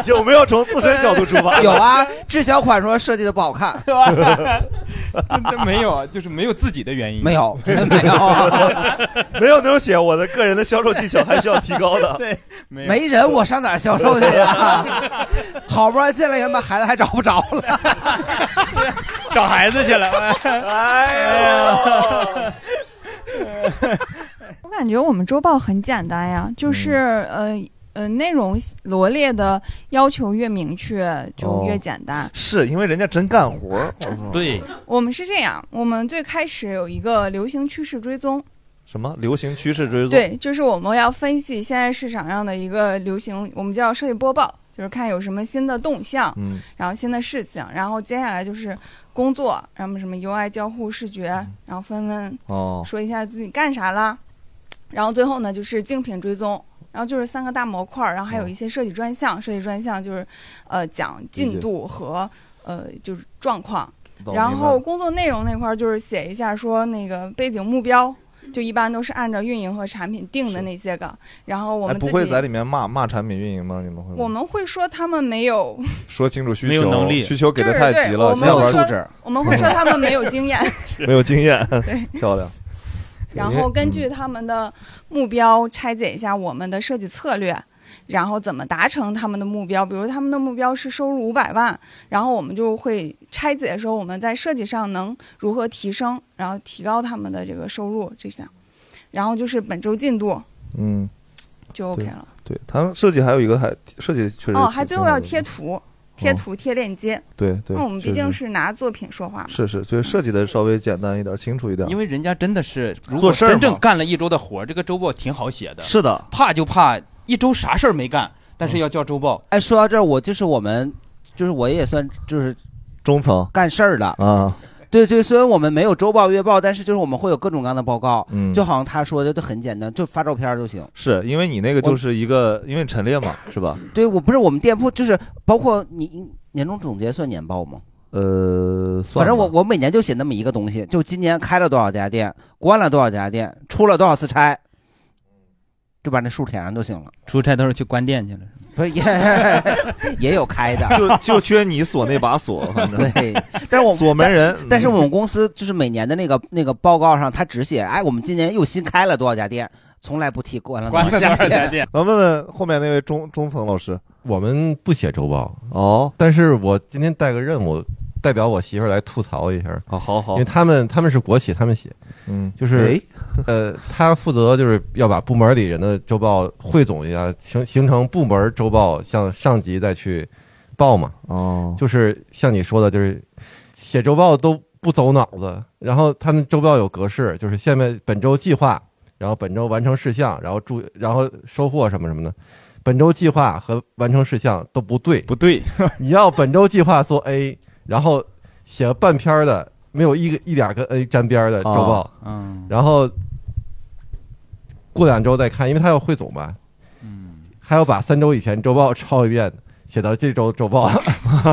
有没有从自身角度出发？有啊，滞销款说设计的不好看，这没有，就是没有自己的原因，没有，真没有，没有那种写我的个人的销售技巧还需要提高的。对，没没人我上哪儿销售去呀？好不容易进来人，把孩子还找不着了，找孩子去了。哎呀，我感觉我们周报很简单呀，就是呃呃内容罗列的要求越明确就越简单。是因为人家真干活儿。对，我们是这样，我们最开始有一个流行趋势追踪，什么流行趋势追踪？对，就是我们要分析现在市场上的一个流行，我们叫设计播报，就是看有什么新的动向，嗯，然后新的事情，然后接下来就是工作，然后什么 UI 交互视觉，然后分分哦说一下自己干啥啦，然后最后呢就是竞品追踪。然后就是三个大模块儿，然后还有一些设计专项，设计专项就是，呃，讲进度和呃就是状况。然后工作内容那块儿就是写一下说那个背景目标，就一般都是按照运营和产品定的那些个。然后我哎，们不会在里面骂骂产品运营吗？你们会我们会说他们没有 说清楚需求，没有能力需求给的太急了，对我们下边会说我们会说他们没有经验。没有经验，漂亮。然后根据他们的目标拆解一下我们的设计策略，然后怎么达成他们的目标。比如他们的目标是收入五百万，然后我们就会拆解说我们在设计上能如何提升，然后提高他们的这个收入这项。然后就是本周进度嗯，就 OK 了。对他们设计还有一个还设计确实哦，还最后要贴图，贴图贴链接。对对那我们毕竟是拿作品说话嘛。是是，就是设计的稍微简单一点，清楚一点。因为人家真的是，如果做事儿真正干了一周的活儿，这个周报挺好写的。是的，怕就怕一周啥事儿没干，但是要交周报。哎，说到这儿，我就是我们，就是我也算就是中层干事儿的啊。对对，虽然我们没有周报、月报，但是就是我们会有各种各样的报告，嗯就好像他说的都很简单，就发照片就行。是因为你那个就是一个，因为陈列嘛，是吧？对我不是我们店铺，就是包括你年终总结算年报吗？呃，反正我我每年就写那么一个东西，就今年开了多少家店，关了多少家店，出了多少次差，就把那数填上就行了。出差都是去关店去了。不是也 也有开的，就就缺你锁那把锁，反正对，但是我们 锁门人但但是我们公司就是每年的那个那个报告上，他只写哎，我们今年又新开了多少家店，从来不提关了多少家店。咱问问后面那位中中层老师，我们不写周报哦，但是我今天带个任务，代表我媳妇儿来吐槽一下。哦好好因为他们他们是国企，他们写，嗯，就是 呃，他负责就是要把部门里人的周报汇总一下，形形成部门周报，向上级再去报嘛。哦，就是像你说的，就是写周报都不走脑子，然后他们周报有格式，就是下面本周计划，然后本周完成事项，然后注然后收获什么什么的。本周计划和完成事项都不对，不对。你要本周计划做 A，然后写了半篇的，没有一个一点儿跟 A 沾边的周报，哦嗯。然后过两周再看，因为他要汇总嘛，嗯，还要把三周以前周报抄一遍，写到这周周报，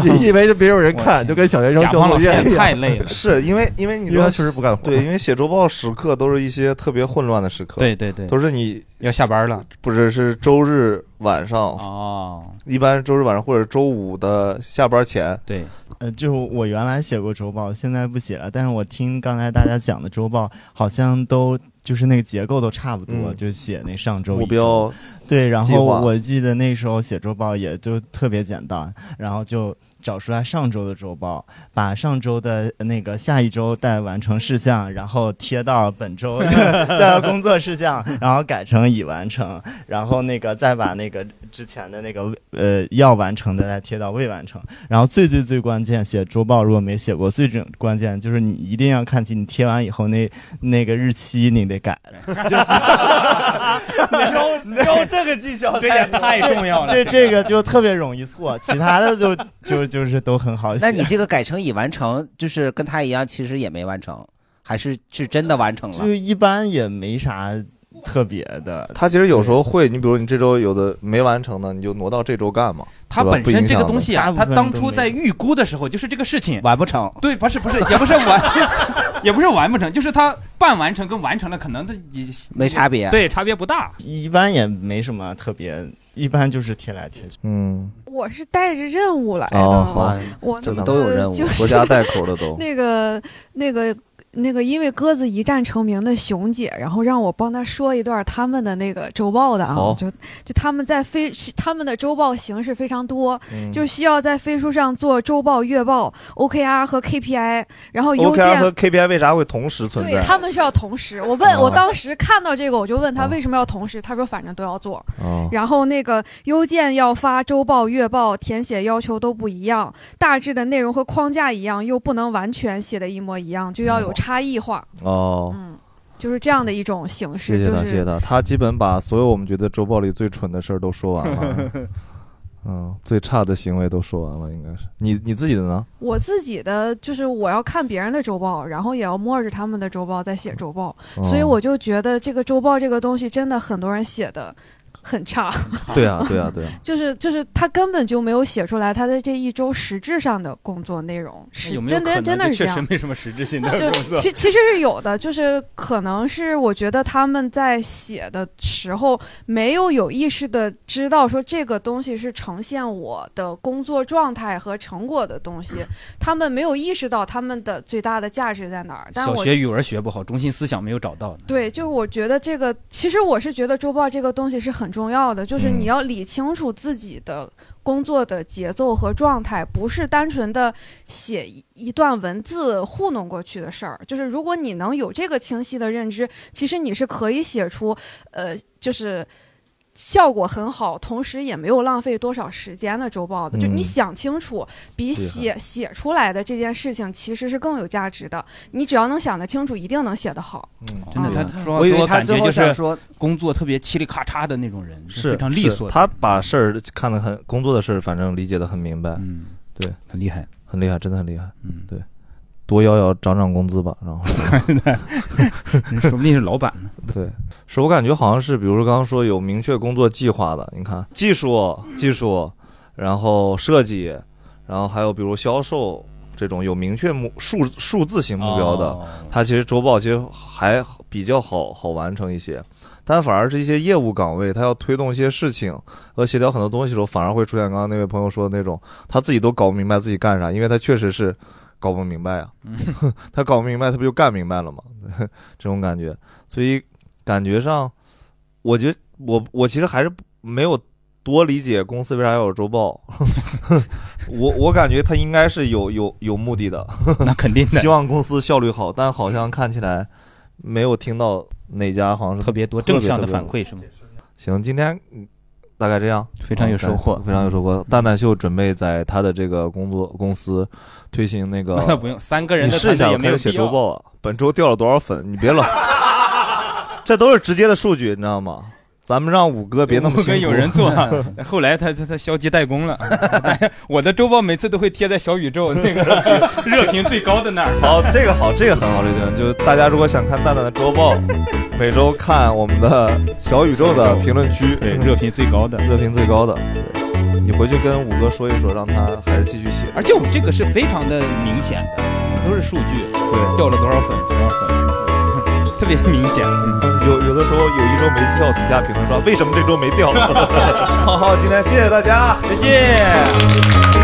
你 以为就别有人看，就跟小学生交作业一样，是因为因为你因为他确实不干活，对，因为写周报时刻都是一些特别混乱的时刻，对对对。都是你要下班了，不是是周日晚上哦，一般周日晚上或者周五的下班前，对，呃，就我原来写过周报，现在不写了。但是我听刚才大家讲的周报，好像都就是那个结构都差不多，嗯。就写那上周目标对，然后我记得那时候写周报也就特别简单，然后就找出来上周的周报，把上周的那个下一周待完成事项，然后贴到本周的 工作事项，然后改成已完成，然后那个再把那个之前的那个呃要完成的再贴到未完成，然后最最最关键，写周报如果没写过，最准关键就是你一定要看清你贴完以后那那个日期你得改。教教这个技巧，这也太重要了。这这个就特别容易错，其他的就就就是都很好写。那你这个改成已完成，就是跟他一样，其实也没完成，还是是真的完成了？就一般也没啥特别的。他其实有时候会，你比如你这周有的没完成的，你就挪到这周干嘛。他本身这个东西啊，他当初。在预估的时候，就是这个事情完不成。对，不是不是，也不是完，也不是完不成，就是他半完成跟完成了可能他也没差别对，差别不大。一般也没什么特别，一般就是贴来贴去。嗯，我是带着任务来的，哦好。我都有任务就是国家带口的都。那个那个那个，因为鸽子一战成名的熊姐，然后让我帮她说一段他们的那个周报的啊，就就他们在飞他们的周报形式非常多，嗯就需要在飞书上做周报、月报、OKR 和 KPI，然后邮 OKR 件和 KPI 为啥会同时存在对在？他们需要同时。我问、哦我当时看到这个，我就问他为什么要同时，他说反正都要做。哦然后那个邮件要发周报、月报，填写要求都不一样，大致的内容和框架一样，又不能完全写的一模一样，就要有差异化。哦，就是这样的一种形式，谢谢他，就是谢谢他。他基本把所有我们觉得周报里最蠢的事儿都说完了，嗯，最差的行为都说完了，应该是。你你自己的呢？我自己的就是我要看别人的周报，然后也要摸着他们的周报在写周报，哦所以我就觉得这个周报这个东西真的很多人写的很差。对啊，对啊，对啊。就是就是他根本就没有写出来他的这一周实质上的工作内容，是真的有没有可能真的是这样。实没什么实质性的就工作？其其实是有的，就是可能是我觉得他们在写的时候没有有意识的知道说这个东西是呈现我的工作状态和成果的东西，他们没有意识到他们的最大的价值在哪儿。小学语文学不好，中心思想没有找到。对，就是我觉得这个，其实我是觉得周报这个东西是很重要的，就是嗯你要理清楚自己的工作的节奏和状态，不是单纯的写一一段文字糊弄过去的事儿。就是如果你能有这个清晰的认知，其实你是可以写出，呃，就是。效果很好，同时也没有浪费多少时间的周报的。就你嗯想清楚，比写写出来的这件事情其实是更有价值的。你只要能想得清楚，一定能写得好。真的，嗯他说我以为给他最后感觉就是想说工作特别嘁哩咔嚓的那种人，是非常利索的。他把事儿看得很工作的事儿，反正理解的很明白。嗯，对，很厉害，很厉害，真的很厉害。嗯，对，多要要涨涨工资吧，然后 说不定是老板呢。对，是我感觉好像是，比如说刚刚说有明确工作计划的，你看技术、技术，然后设计，然后还有比如销售这种有明确目数数字型目标的，哦它其实周报其实还比较好好完成一些。但反而是一些业务岗位，他要推动一些事情和协调很多东西的时候，反而会出现刚刚那位朋友说的那种，他自己都搞不明白自己干啥，因为他确实是搞不明白啊。他搞不明白，他不就干明白了吗？这种感觉，所以感觉上，我觉得我我其实还是没有多理解公司为啥要有周报。我我感觉他应该是有有有目的的，那肯定的希望公司效率好，但好像看起来没有听到哪家好像是特别多正向的反馈是吗？行，今天嗯大概这样，非常有啊收获非常有收获。蛋蛋秀准备在他的这个工作公司推行那个 那不用三个人的你试一下，团队也我开始写没有写周报啊。本周掉了多少粉？你别老，这都是直接的数据，你知道吗？咱们让五哥别那么辛苦。跟有人做，后来他他他消极怠工了。我的周报每次都会贴在小宇宙那个 热评最高的那儿。好，这个好，这个很好，这个就大家如果想看蛋蛋的周报，每周看我们的小宇宙的评论区，对，热评最高的，热评最高的。对，你回去跟五哥说一说，让他还是继续写。而且我们这个是非常的明显的，都是数据，对，掉了多少粉，多少粉，特别明显。有有的时候有一周没效，底下评论说为什么这周没掉？好好，今天谢谢大家，再见。